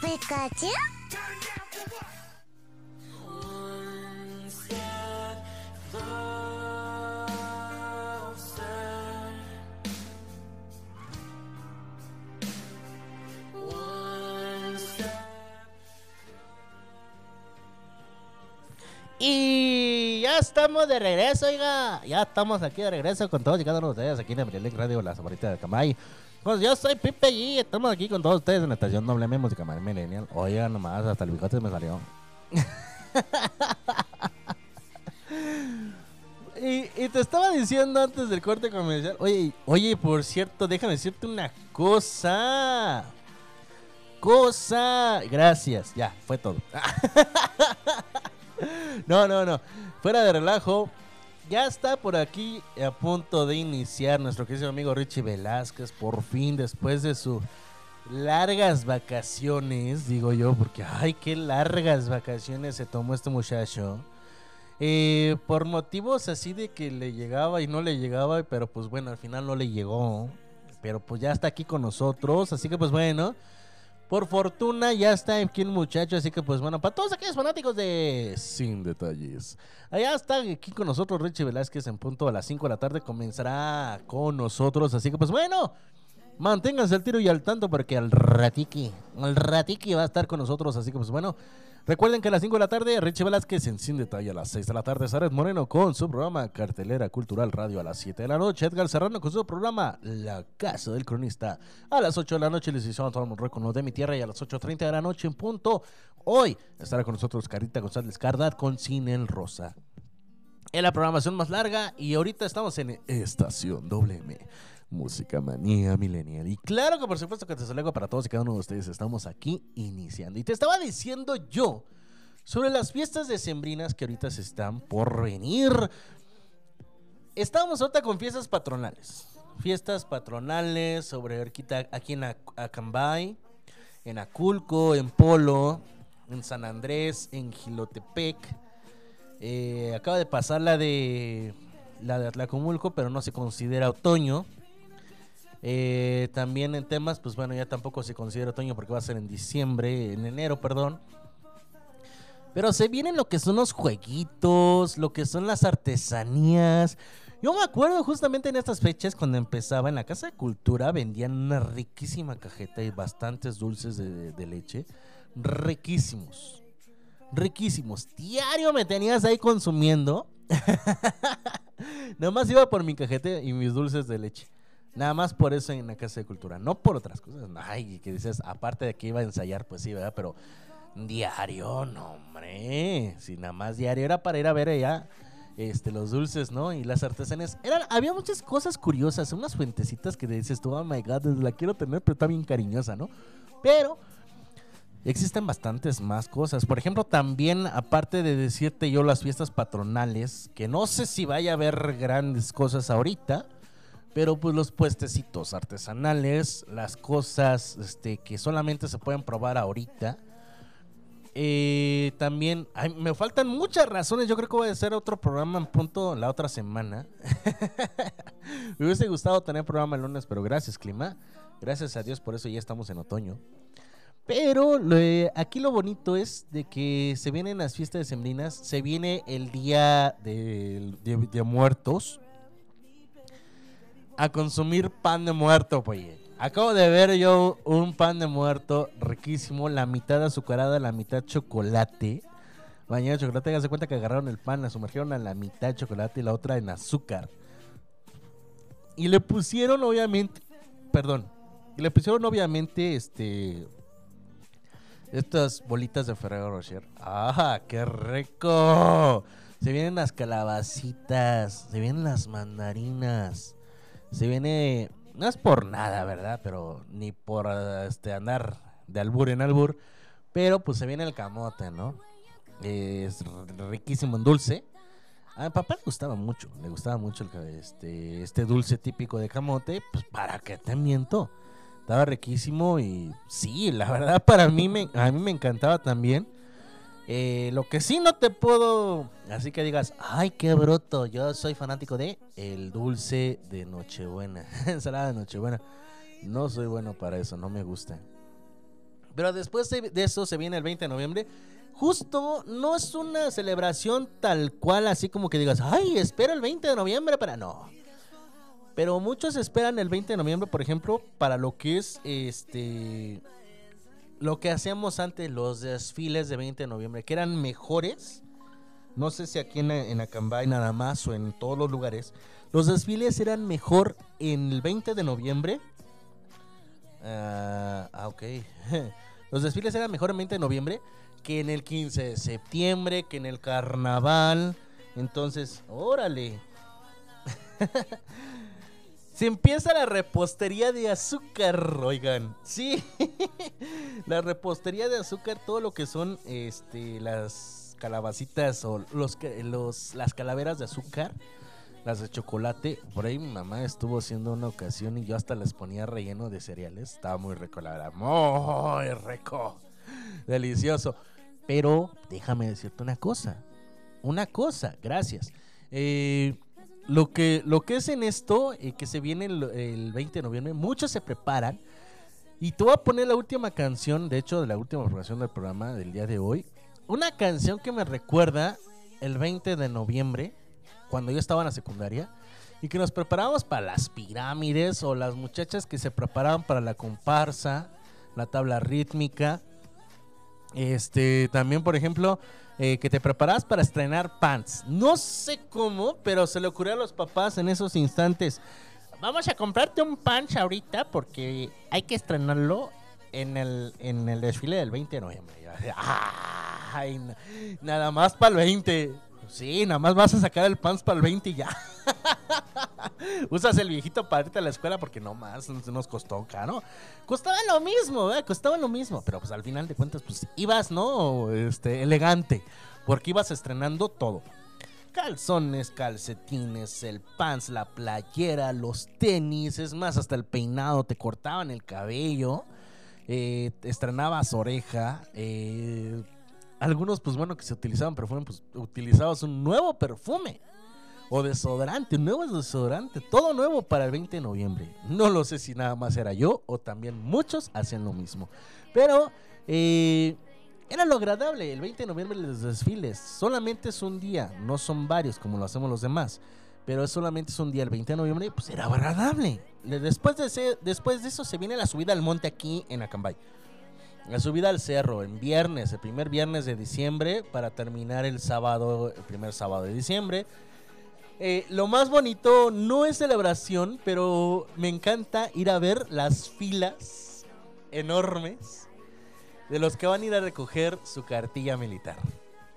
Pikachu. Y ya estamos de regreso, oiga. Ya estamos aquí de regreso con todos llegando a ustedes aquí en Amrilink Radio, la samarita de Camay. Pues yo soy Pipe y estamos aquí con todos ustedes en la estación WM Música Millennial. Oiga, nomás, hasta el bigote me salió. Y, y te estaba diciendo antes del corte comercial, oye, oye, por cierto, déjame decirte una cosa. Cosa. Gracias, ya, fue todo. no, no, no. Fuera de relajo, ya está por aquí a punto de iniciar nuestro querido amigo Richie Velázquez, por fin, después de sus largas vacaciones, digo yo, porque ay, qué largas vacaciones se tomó este muchacho. Eh, por motivos así de que le llegaba y no le llegaba, pero pues bueno, al final no le llegó. Pero pues ya está aquí con nosotros, así que pues bueno. Por fortuna ya está aquí el muchacho, así que pues bueno, para todos aquellos fanáticos de Sin Detalles. Allá está aquí con nosotros Richie Velázquez en punto a las 5 de la tarde comenzará con nosotros, así que pues bueno, manténganse al tiro y al tanto porque al ratiki, al ratiki va a estar con nosotros, así que pues bueno, recuerden que a las 5 de la tarde Richie Velázquez en Sin Detalle, a las 6 de la tarde Saret Moreno con su programa Cartelera Cultural Radio, a las 7 de la noche Edgar Serrano con su programa La Casa del Cronista, a las 8 de la noche les hicieron todo el con lo de mi tierra y a las 8.30 de la noche en punto, hoy estará con nosotros Carita González Cardat con Cine el Rosa. En la programación más larga y ahorita estamos en Estación WM. Música Manía Millennial. Y claro que por supuesto que te saludo para todos y cada uno de ustedes. Estamos aquí iniciando. Y te estaba diciendo yo sobre las fiestas decembrinas que ahorita se están por venir. Estábamos ahorita con fiestas patronales. Fiestas patronales sobre aquí en Ac- Acambay, en Aculco, en Polo, en San Andrés, en Gilotepec. Eh, acaba de pasar la de la de Atlacomulco, pero no se considera otoño. Eh, también en temas, pues bueno, ya tampoco se considera otoño porque va a ser en diciembre, en enero, perdón. Pero se vienen lo que son los jueguitos, lo que son las artesanías. Yo me acuerdo justamente en estas fechas cuando empezaba en la Casa de Cultura vendían una riquísima cajeta y bastantes dulces de, de leche. Riquísimos. Riquísimos. Diario me tenías ahí consumiendo. Nomás iba por mi cajete y mis dulces de leche. Nada más por eso en la Casa de Cultura. No por otras cosas. Ay, que dices, aparte de que iba a ensayar, pues sí, ¿verdad? Pero diario, no, hombre. Si nada más diario era para ir a ver allá este, los dulces, ¿no? Y las artesanías. Eran, había muchas cosas curiosas. Unas fuentecitas que dices tú, oh my god, la quiero tener, pero está bien cariñosa, ¿no? Pero existen bastantes más cosas. Por ejemplo, también, aparte de decirte yo las fiestas patronales, que no sé si vaya a haber grandes cosas ahorita, pero pues los puestecitos artesanales, las cosas este, que solamente se pueden probar ahorita. Eh, también, me faltan muchas razones. Yo creo que voy a hacer otro programa en punto la otra semana. me hubiese gustado tener programa el lunes, pero gracias, Clima. Gracias a Dios, por eso ya estamos en otoño. Pero aquí lo bonito es de que se vienen las fiestas decembrinas, se viene el día de, de- de muertos a consumir pan de muerto, pues. Acabo de ver yo un pan de muerto riquísimo, la mitad azucarada, la mitad chocolate. De chocolate, hágase cuenta que agarraron el pan, la sumergieron a la mitad de chocolate y la otra en azúcar. Y le pusieron obviamente, perdón, y le pusieron obviamente este estas bolitas de Ferrero Rocher. ¡Ah, qué rico! Se vienen las calabacitas, se vienen las mandarinas, se viene no es por nada, ¿verdad? Pero ni por este andar de albur en albur, pero pues se viene el camote, ¿no? Es riquísimo en dulce. A mi papá le gustaba mucho, le gustaba mucho el, este, este dulce típico de camote, pues para qué te miento. Estaba riquísimo y sí, la verdad para mí me, a mí me encantaba también. Eh, lo que sí no te puedo, así que digas, ay, qué bruto, yo soy fanático de el dulce de Nochebuena, ensalada de Nochebuena. No soy bueno para eso, no me gusta. Pero después de eso se viene el 20 de noviembre. Justo no es una celebración tal cual, así como que digas, ay, espera el 20 de noviembre para no. Pero muchos esperan el 20 de noviembre, por ejemplo, para lo que es este lo que hacíamos antes, los desfiles de 20 de noviembre, que eran mejores no sé si aquí en, en Acambay nada más o en todos los lugares, los desfiles eran mejor en el 20 de noviembre. Ah, ah, ok. los desfiles eran mejor en 20 de noviembre que en el 15 de septiembre, que en el carnaval. Entonces, órale. Se empieza la repostería de azúcar, oigan. Sí. la repostería de azúcar, todo lo que son este las calabacitas o los, los las calaveras de azúcar, las de chocolate. Por ahí mi mamá estuvo haciendo una ocasión y yo hasta les ponía relleno de cereales. Estaba muy rico, la verdad. Muy rico. Delicioso. Pero déjame decirte una cosa. Una cosa, gracias. Eh, lo, que, lo que es en esto, eh, que se viene el, el 20 de noviembre, muchos se preparan. Y te voy a poner la última canción, de hecho, de la última programación del programa del día de hoy. Una canción que me recuerda el 20 de noviembre, cuando yo estaba en la secundaria, y que nos preparábamos para las pirámides o las muchachas que se preparaban para la comparsa, la tabla rítmica. Este, también, por ejemplo, eh, que te preparabas para estrenar pants. No sé cómo, pero se le ocurrió a los papás en esos instantes. Vamos a comprarte un pants ahorita porque hay que estrenarlo en el, en el desfile del 20 de noviembre. Nada más para el 20. Sí, nada más vas a sacar el pants para el 20 y ya. Usas el viejito para irte a la escuela porque no más nos costó caro. Costaba lo mismo. Costaba lo mismo. Pero pues al final de cuentas, pues ibas, ¿no? Este, elegante. Porque ibas estrenando todo. Calzones, calcetines, el pants, la playera, los tenis, es más, hasta el peinado, te cortaban el cabello, eh, estrenabas oreja, eh, algunos, pues bueno, que se utilizaban perfume, pues utilizabas un nuevo perfume o desodorante, un nuevo desodorante, todo nuevo para el 20 de noviembre. No lo sé si nada más era yo o también muchos hacían lo mismo. Pero eh, era lo agradable, el 20 de noviembre los desfiles. Solamente es un día, no son varios como lo hacemos los demás. Pero solamente es un día, el 20 de noviembre, pues era agradable. Le- Después de, ese- después de eso se viene la subida al monte aquí en Acambay. La subida al cerro en viernes, el primer viernes de diciembre, para terminar el sábado, el primer sábado de diciembre. Eh, lo más bonito no es celebración, pero me encanta ir a ver las filas enormes de los que van a ir a recoger su cartilla militar.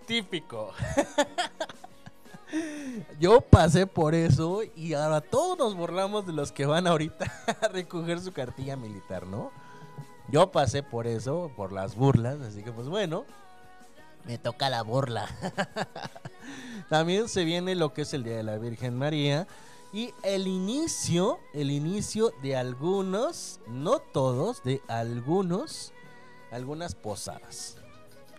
Típico. Yo pasé por eso y ahora todos nos burlamos de los que van ahorita a recoger su cartilla militar, ¿no? Yo pasé por eso, por las burlas, así que pues bueno, me toca la burla. También se viene lo que es el Día de la Virgen María y el inicio, el inicio de algunos, no todos, de algunos, algunas posadas.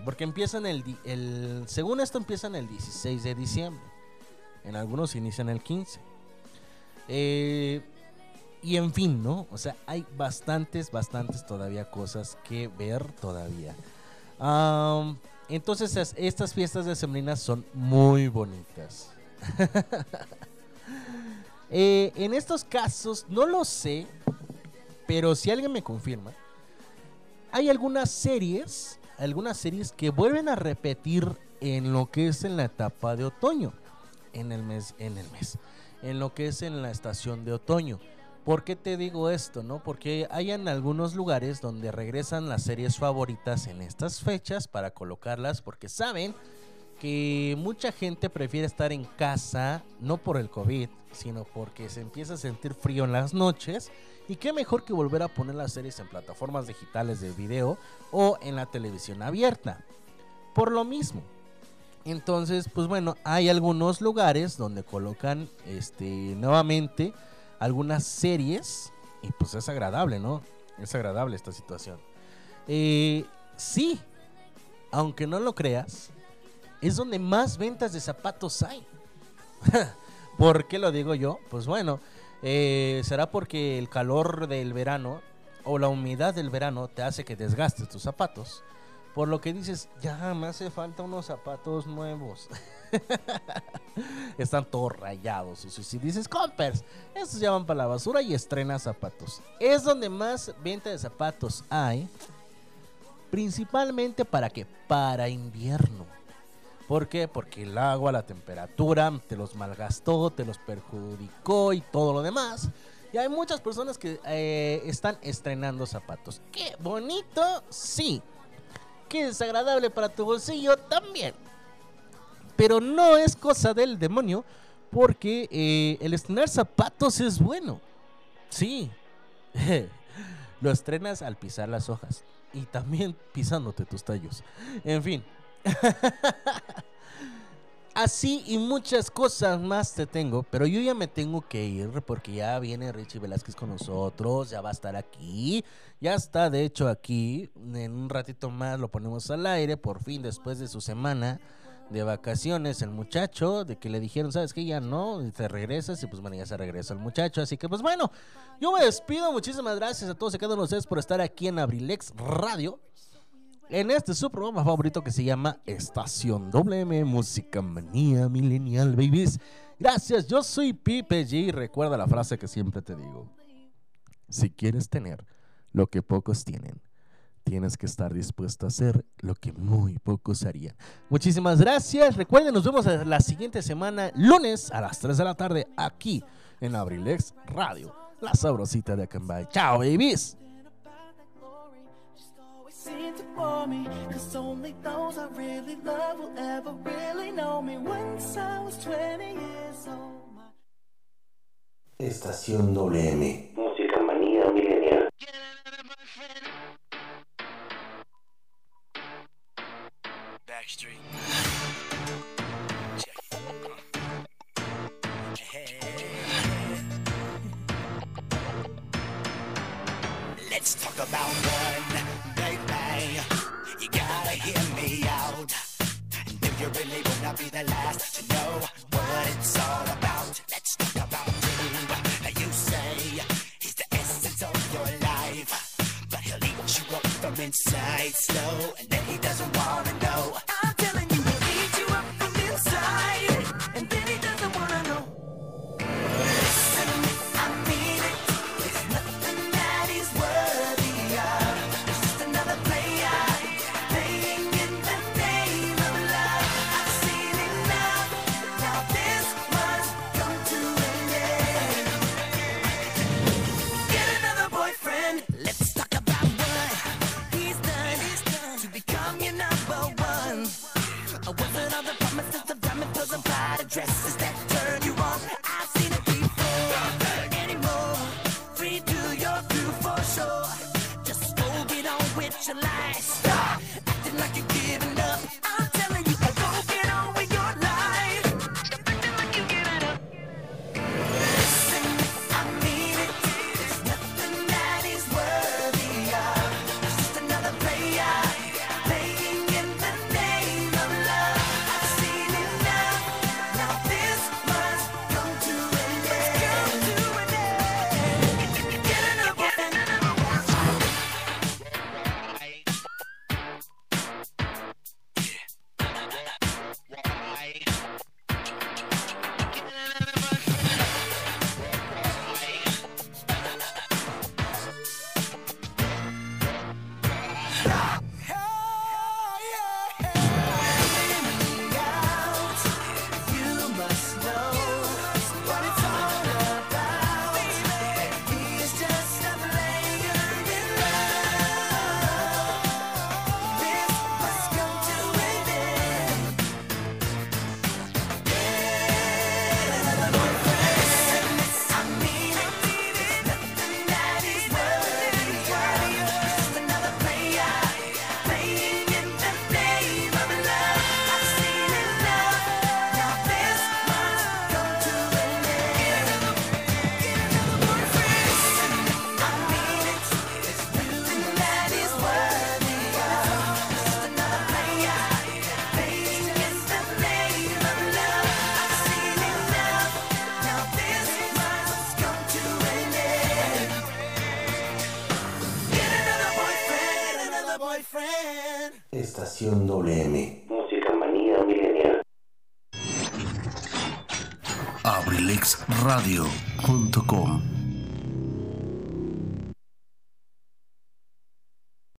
Porque empiezan el, el según esto empiezan el 16 de diciembre. En algunos inician el 15. Eh, y en fin, ¿no? O sea, hay bastantes, bastantes todavía cosas que ver todavía. Entonces es- estas fiestas de sembrinas son muy bonitas. Eh, en estos casos, no lo sé, pero si alguien me confirma, hay algunas series, algunas series que vuelven a repetir en lo que es en la etapa de otoño, en el mes, en el mes, en lo que es en la estación de otoño. ¿Por qué te digo esto, no? Porque hay en algunos lugares donde regresan las series favoritas en estas fechas para colocarlas porque saben que mucha gente prefiere estar en casa, no por el COVID, sino porque se empieza a sentir frío en las noches. Y qué mejor que volver a poner las series en plataformas digitales de video o en la televisión abierta. Por lo mismo. Entonces, pues bueno, hay algunos lugares donde colocan este nuevamente algunas series y pues es agradable, ¿no? Es agradable esta situación. Eh, sí, aunque no lo creas, es donde más ventas de zapatos hay. ¿Por qué lo digo yo? Pues bueno, eh, será porque el calor del verano o la humedad del verano te hace que desgastes tus zapatos. Por lo que dices, ya me hace falta unos zapatos nuevos. Están todos rayados. Y si dices, compers, estos ya van para la basura y estrenas zapatos. Es donde más venta de zapatos hay. Principalmente para qué? Para invierno. ¿Por qué? Porque el agua, la temperatura, te los malgastó, te los perjudicó y todo lo demás. Y hay muchas personas que eh, están estrenando zapatos. ¡Qué bonito! Sí. ¡Qué desagradable para tu bolsillo también! Pero no es cosa del demonio porque eh, el estrenar zapatos es bueno. Sí. Lo estrenas al pisar las hojas y también pisándote tus tallos. En fin. Así y muchas cosas más te tengo, pero yo ya me tengo que ir porque ya viene Richie Velázquez con nosotros, ya va a estar aquí, ya está de hecho aquí, en un ratito más lo ponemos al aire, por fin después de su semana de vacaciones el muchacho, de que le dijeron, ¿sabes qué? Ya no, y te regresas y pues bueno, ya se regresa el muchacho, así que pues bueno, yo me despido, muchísimas gracias a todos y cada uno de ustedes por estar aquí en Abrilex Radio en este su programa favorito que se llama Estación WM Música Manía Millennial Babies. Gracias, yo soy Pipe G recuerda la frase que siempre te digo. Si quieres tener lo que pocos tienen, tienes que estar dispuesto a hacer lo que muy pocos harían. Muchísimas gracias. Recuerden, nos vemos la siguiente semana, lunes a las 3 de la tarde, aquí en Abrilex Radio. La sabrosita de Acambay. Chao, babies. seem to bore me Cause only those I really love will ever really know me Once I was 20 years old Estación WM. Música manía milenial. Backstreet Let's talk about one, baby. You gotta hear me out. And if you really wanna be the last to know what it's all about, let's talk about you. You say he's the essence of your life, but he'll eat you up from inside slow, and then he doesn't wanna know.